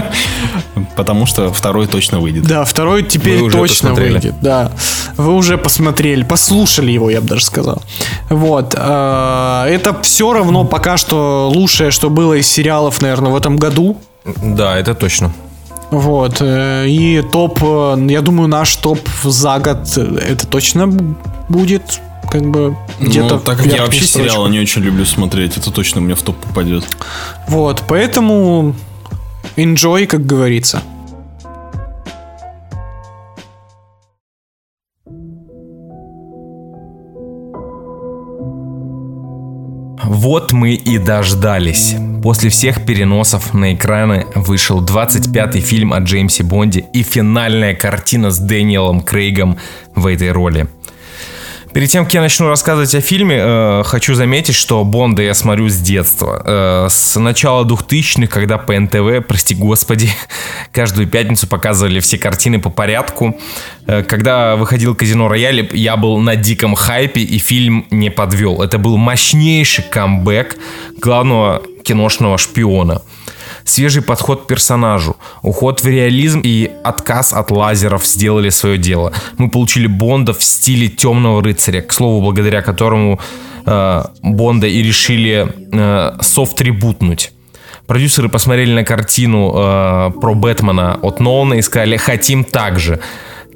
Потому что второй точно выйдет. Да, второй теперь Вы точно посмотрели. выйдет. Да, вы уже посмотрели, послушали его, я бы даже сказал. Вот, э, это все равно пока что лучшее, что было из сериалов, наверное, в этом году. Да, это точно. Вот, э, и топ, э, я думаю, наш топ за год, э, это точно будет как бы где-то. Ну, так как я вообще строчку. сериалы не очень люблю смотреть, это точно мне в топ попадет. Вот, поэтому enjoy, как говорится. Вот мы и дождались. После всех переносов на экраны вышел 25-й фильм о Джеймсе Бонде и финальная картина с Дэниелом Крейгом в этой роли. Перед тем, как я начну рассказывать о фильме, э, хочу заметить, что Бонда я смотрю с детства. Э, с начала 2000-х, когда по НТВ, прости господи, каждую пятницу показывали все картины по порядку. Э, когда выходил «Казино Рояль», я был на диком хайпе, и фильм не подвел. Это был мощнейший камбэк главного киношного шпиона свежий подход к персонажу, уход в реализм и отказ от лазеров сделали свое дело. Мы получили Бонда в стиле темного рыцаря, к слову, благодаря которому э, Бонда и решили э, софт-ребутнуть. Продюсеры посмотрели на картину э, про Бэтмена от Нолана и сказали «хотим так же».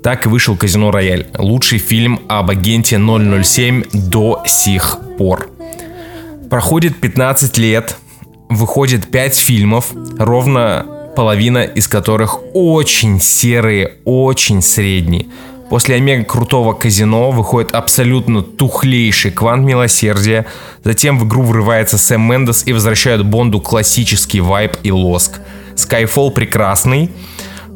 Так и вышел «Казино Рояль». Лучший фильм об агенте 007 до сих пор. Проходит 15 лет, выходит 5 фильмов, ровно половина из которых очень серые, очень средние. После омега крутого казино выходит абсолютно тухлейший квант милосердия. Затем в игру врывается Сэм Мендес и возвращает Бонду классический вайб и лоск. Skyfall прекрасный,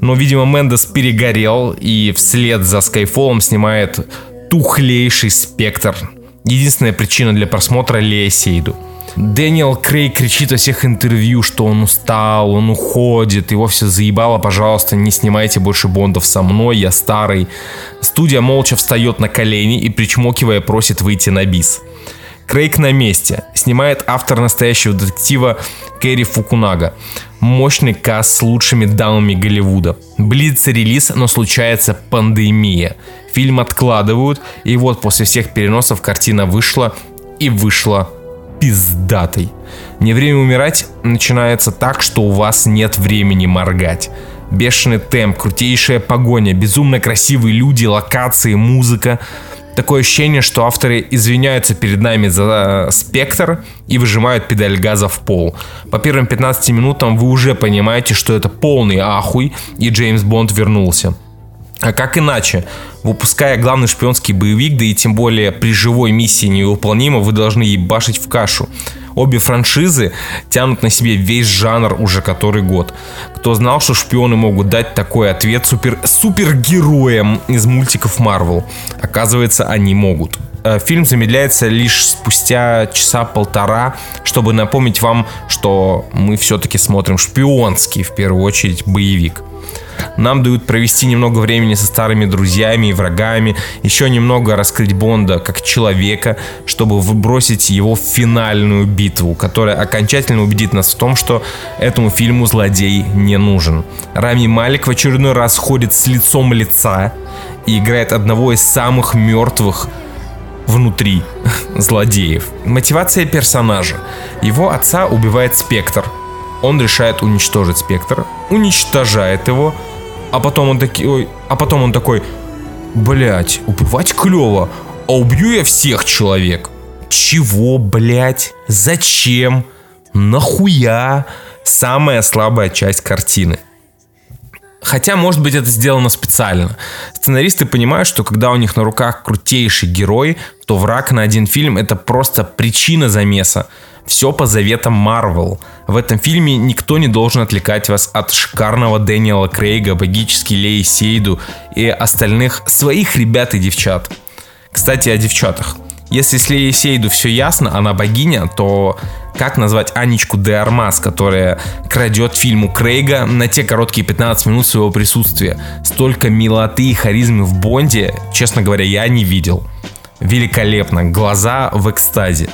но, видимо, Мендес перегорел и вслед за Skyfall снимает тухлейший спектр. Единственная причина для просмотра Лея Сейду. Дэниел Крей кричит во всех интервью, что он устал, он уходит, его все заебало, пожалуйста, не снимайте больше Бондов со мной, я старый. Студия молча встает на колени и, причмокивая, просит выйти на бис. Крейг на месте. Снимает автор настоящего детектива Кэрри Фукунага. Мощный каст с лучшими дамами Голливуда. Блиц релиз, но случается пандемия. Фильм откладывают, и вот после всех переносов картина вышла и вышла пиздатой. Не время умирать начинается так, что у вас нет времени моргать. Бешеный темп, крутейшая погоня, безумно красивые люди, локации, музыка. Такое ощущение, что авторы извиняются перед нами за спектр и выжимают педаль газа в пол. По первым 15 минутам вы уже понимаете, что это полный ахуй, и Джеймс Бонд вернулся. А как иначе? Выпуская главный шпионский боевик, да и тем более при живой миссии невыполнимо, вы должны ебашить в кашу. Обе франшизы тянут на себе весь жанр уже который год. Кто знал, что шпионы могут дать такой ответ супер, супергероям из мультиков Марвел? Оказывается, они могут. Э, Фильм замедляется лишь спустя часа полтора, чтобы напомнить вам, что мы все-таки смотрим шпионский, в первую очередь, боевик. Нам дают провести немного времени со старыми друзьями и врагами, еще немного раскрыть Бонда как человека, чтобы выбросить его в финальную битву, которая окончательно убедит нас в том, что этому фильму злодей не нужен. Рами Малик в очередной раз ходит с лицом лица и играет одного из самых мертвых внутри злодеев. Мотивация персонажа. Его отца убивает Спектр. Он решает уничтожить Спектр, уничтожает его, а потом он такой, ой, а потом он такой, блять, убивать клево, а убью я всех человек. Чего, блять? Зачем? Нахуя? Самая слабая часть картины. Хотя, может быть, это сделано специально. Сценаристы понимают, что когда у них на руках крутейший герой, то враг на один фильм это просто причина замеса. Все по заветам Марвел. В этом фильме никто не должен отвлекать вас от шикарного Дэниела Крейга, богически Леи Сейду и остальных своих ребят и девчат. Кстати, о девчатах. Если с Леей Сейду все ясно, она богиня, то как назвать Анечку де Армас, которая крадет фильму Крейга на те короткие 15 минут своего присутствия? Столько милоты и харизмы в Бонде, честно говоря, я не видел. Великолепно, глаза в экстазе.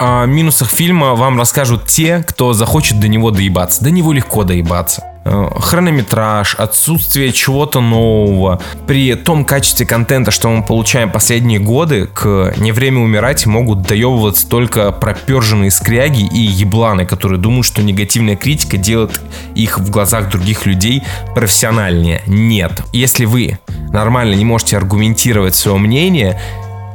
О минусах фильма вам расскажут те, кто захочет до него доебаться. До него легко доебаться. Э, Хронометраж, отсутствие чего-то нового. При том качестве контента, что мы получаем последние годы, к «Не время умирать» могут доебываться только проперженные скряги и ебланы, которые думают, что негативная критика делает их в глазах других людей профессиональнее. Нет. Если вы нормально не можете аргументировать свое мнение,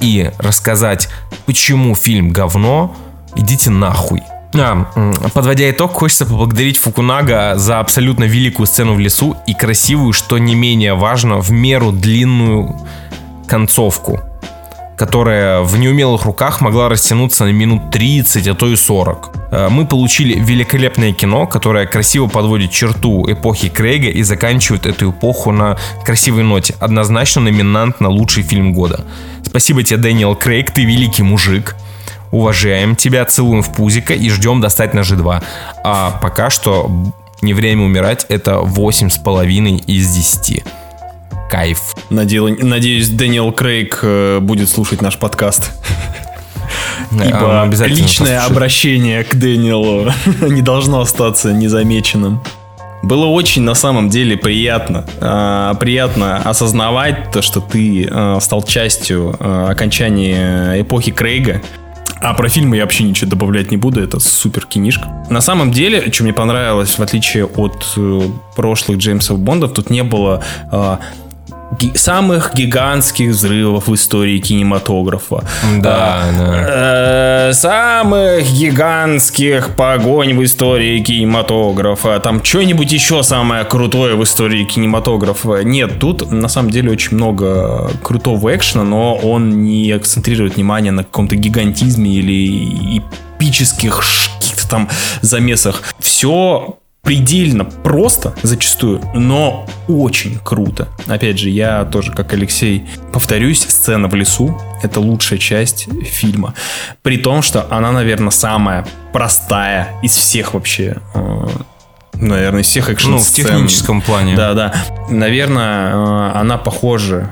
и рассказать, почему фильм говно, идите нахуй. А, подводя итог, хочется поблагодарить Фукунага за абсолютно великую сцену в лесу и красивую, что не менее важно, в меру длинную концовку, которая в неумелых руках могла растянуться на минут 30, а то и 40. Э, Мы получили великолепное кино, которое красиво подводит черту эпохи Крейга и заканчивает эту эпоху на красивой ноте. Однозначно номинант на лучший фильм года. Спасибо тебе, Дэниел Крейг, ты великий мужик. Уважаем тебя, целуем в пузико и ждем достать на G2. А пока что не время умирать, это 8,5 из 10. Кайф. Надеюсь, Дэниел Крейг э, будет слушать наш подкаст. Ибо личное послушаем. обращение к Дэниелу не должно остаться незамеченным. Было очень на самом деле приятно. А, приятно осознавать то, что ты а, стал частью а, окончания эпохи Крейга. А про фильмы я вообще ничего добавлять не буду, это супер кинишка. На самом деле, что мне понравилось, в отличие от э, прошлых Джеймсов Бондов, тут не было ги- самых гигантских взрывов в истории кинематографа. Да, да. Э, самых гигантских погонь в истории кинематографа. Там что-нибудь еще самое крутое в истории кинематографа. Нет, тут на самом деле очень много крутого экшена, но он не акцентрирует внимание на каком-то гигантизме или эпических каких-то там замесах. Все предельно просто зачастую, но очень круто. Опять же, я тоже, как Алексей, повторюсь, сцена в лесу — это лучшая часть фильма. При том, что она, наверное, самая простая из всех вообще, э, наверное, из всех экшн Ну, в техническом плане. Да, да. Наверное, э, она похожа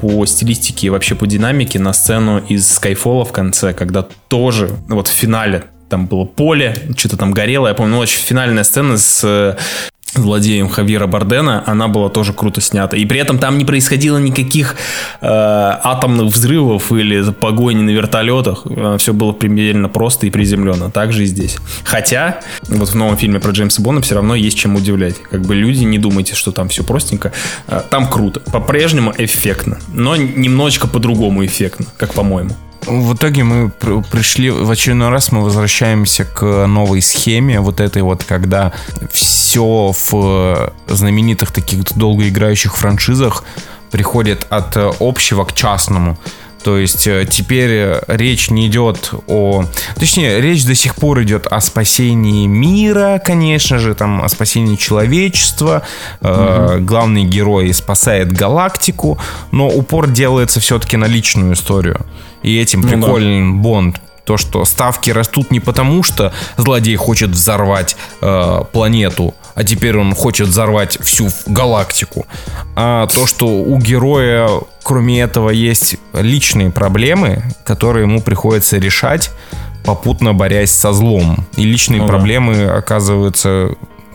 по стилистике и вообще по динамике на сцену из Skyfall в конце, когда тоже вот в финале там было поле, что-то там горело. Я помню, ну, очень финальная сцена с э, злодеем Хавьера Бардена, она была тоже круто снята. И при этом там не происходило никаких э, атомных взрывов или погони на вертолетах. Все было примерно просто и приземленно. Так же и здесь. Хотя, вот в новом фильме про Джеймса Бонда все равно есть чем удивлять. Как бы люди, не думайте, что там все простенько. Э, Там круто. По-прежнему эффектно. Но немножечко по-другому эффектно, как по-моему. В итоге мы пр- пришли, в очередной раз мы возвращаемся к новой схеме, вот этой вот, когда все в э, знаменитых таких долгоиграющих франшизах приходит от э, общего к частному. То есть э, теперь э, речь не идет о... Точнее, речь до сих пор идет о спасении мира, конечно же, там, о спасении человечества. Э, Главный герой спасает галактику, но упор делается все-таки на личную историю. И этим да. приколен Бонд. То, что ставки растут не потому, что злодей хочет взорвать э, планету, а теперь он хочет взорвать всю галактику, а то, что у героя, кроме этого, есть личные проблемы, которые ему приходится решать, попутно борясь со злом. И личные Ну да. проблемы оказываются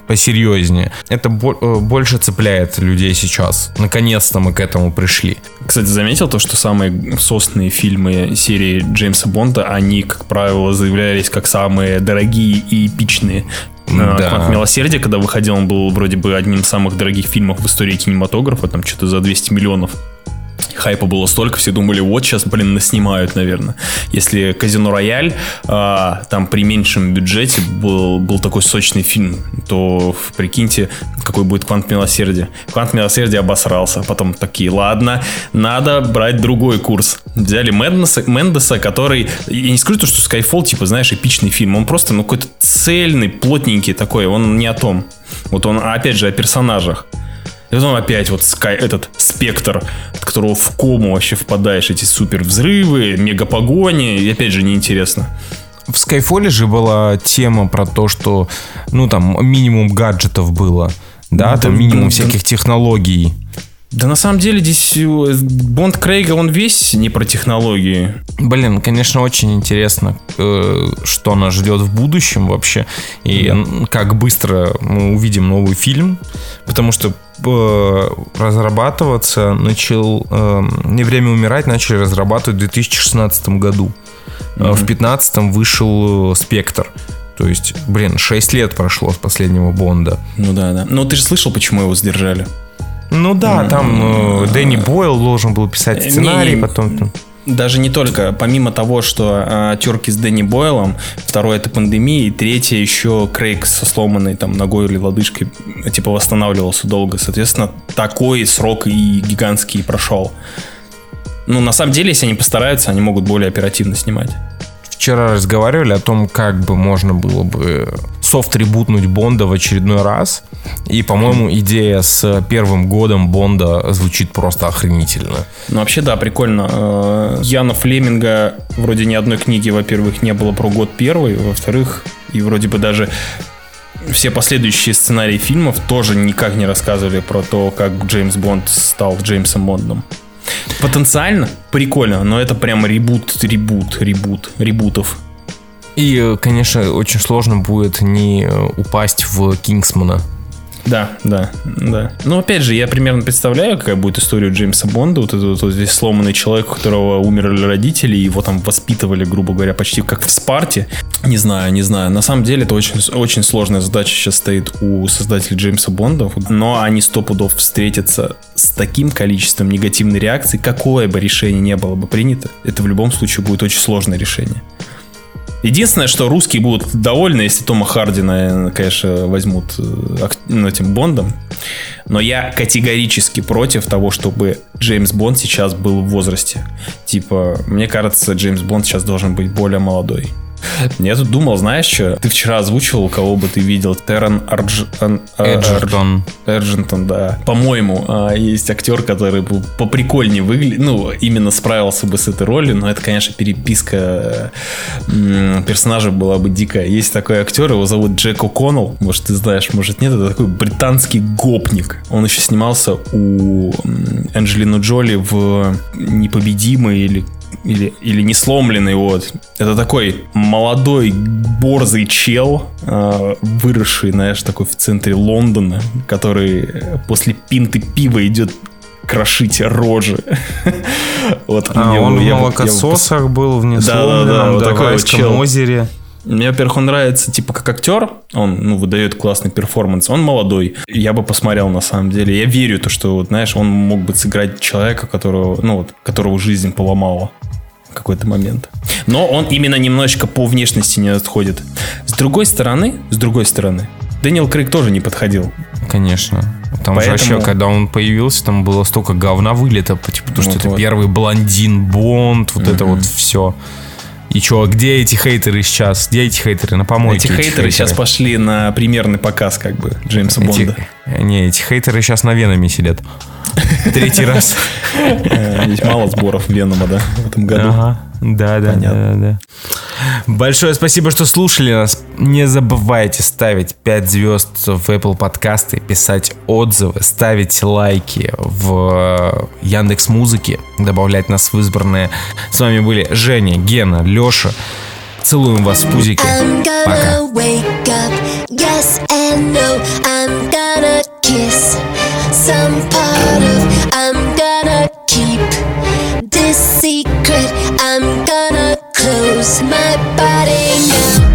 посерьезнее. Это бо- э, больше цепляет людей сейчас. Наконец-то мы к этому пришли. Кстати, заметил то, что самые сосные фильмы серии Джеймса Бонда, они, как правило, заявлялись как самые дорогие и эпичные. Да. Да. Квант милосердия, когда выходил, он был вроде бы одним из самых дорогих фильмов в истории кинематографа, там что-то за 200 миллионов. Хайпа было столько, все думали, вот сейчас, блин, наснимают, наверное. Если Казино Рояль, а, там при меньшем бюджете был, был такой сочный фильм, то прикиньте, какой будет Квант Милосердия. Квант Милосердия обосрался. Потом такие, ладно, надо брать другой курс. Взяли Мендеса, Мендеса который... Я не скажу то, что Skyfall, типа, знаешь, эпичный фильм. Он просто, ну, какой-то цельный, плотненький такой. Он не о том. Вот он, опять же, о персонажах. И потом опять вот Sky, этот спектр, от которого в кому вообще впадаешь, эти супер взрывы, мега погони, и опять же неинтересно. В Skyfall же была тема про то, что, ну, там, минимум гаджетов было. Да, Да, там минимум да, всяких технологий. Да на самом деле здесь э, Бонд Крейга, он весь не про технологии. Блин, конечно, очень интересно, э, что нас ждет в будущем вообще. И как быстро мы увидим новый фильм. Потому что разрабатываться начал... э, «Не время умирать» начали разрабатывать в 2016 году. Э, В 2015 вышел э, «Спектр». То есть, блин, 6 лет прошло с последнего Бонда. Ну да, да. Но ты же слышал, почему его задержали? Ну да, там э, Дэнни Бойл должен был писать сценарий, не, потом... Даже не только. Помимо того, что э, терки с Дэнни Бойлом, второе это пандемия, и третье еще Крейг со сломанной там ногой или лодыжкой, типа восстанавливался долго. Соответственно, такой срок и гигантский прошел. Ну, на самом деле, если они постараются, они могут более оперативно снимать. Вчера разговаривали о том, как бы можно было бы софт-ребутнуть Бонда в очередной раз. И, по-моему, идея с первым годом Бонда звучит просто охренительно. Ну, вообще, да, прикольно. Э, Яна Флеминга вроде ни одной книги, во-первых, не было про год первый, во-вторых, и вроде бы даже все последующие сценарии фильмов тоже никак не рассказывали про то, как Джеймс Бонд стал Джеймсом Бондом. Потенциально прикольно, но это прям ребут, ребут, ребут, ребутов. И, э, конечно, очень сложно будет не э, упасть в Кингсмана. Да, да, да. Ну, опять же, я примерно представляю, какая будет история Джеймса Бонда. Вот этот вот весь сломанный человек, у которого умерли родители, его там воспитывали, грубо говоря, почти как в Спарте. Не знаю, не знаю. На самом деле, это очень, очень сложная задача сейчас стоит у создателей Джеймса Бонда. Но они сто пудов встретятся с таким количеством негативной реакции, какое бы решение не было бы принято, это в любом случае будет очень сложное решение. Единственное, что русские будут довольны, если Тома Хардина, конечно, возьмут э, ну, этим Бондом. Но я категорически против того, чтобы Джеймс Бонд сейчас был в возрасте. Типа, мне кажется, Джеймс Бонд сейчас должен быть более молодой. Я тут думал, знаешь что? Ты вчера озвучивал, кого бы ты видел. Террен Ардж... а- Эджертон. Эрджентон, да. По-моему, а, есть актер, который был поприкольнее выглядит, ну, именно справился бы с этой ролью, но это, конечно, переписка персонажа была бы дикая. Есть такой актер, его зовут Джек О'Коннелл, может, ты знаешь, может, нет, это такой британский гопник. Он еще снимался у Анджелины Джоли в «Непобедимый» или или, или не сломленный, вот. Это такой молодой, борзый чел, э, выросший, знаешь, такой в центре Лондона, который после пинты пива идет крошить рожи. Вот А, я он бы- в я бы- я бы молокососах был, в несломленном вот такой вот Давайском чел. озере. Мне, во-первых, он нравится, типа, как актер. Он, ну, выдает классный перформанс. Он молодой. Я бы посмотрел, на самом деле. Я верю, то, что, вот, знаешь, он мог бы сыграть человека, которого, ну, вот, которого жизнь поломала какой-то момент. Но он именно немножечко по внешности не подходит. С другой стороны, с другой стороны, Дэниел Крейг тоже не подходил. Конечно. Там же Поэтому- вообще, когда он появился, там было столько говна вылито, по- типа, то, что Вот, это вот. первый блондин Бонд, вот это вот все. И чё, где эти хейтеры сейчас? Где эти хейтеры? На помойке Эти хейтеры сейчас пошли на примерный показ, как бы, Джеймса Эти- Бонда. Не, эти хейтеры сейчас на Венами сидят. Третий раз. Э, Здесь мало сборов Венома, да, в этом году. Ага. Да, да, да, да, да. Большое спасибо, что слушали нас. Не забывайте ставить 5 звезд в Apple подкасты, писать отзывы, ставить лайки в Яндекс Музыке, добавлять нас в избранные. С вами были Женя, Гена, Леша. Целуем вас в пузике. Пока. gonna wake up, yes and no. I'm gonna kiss some part of. I'm gonna keep this secret. I'm gonna close my body now.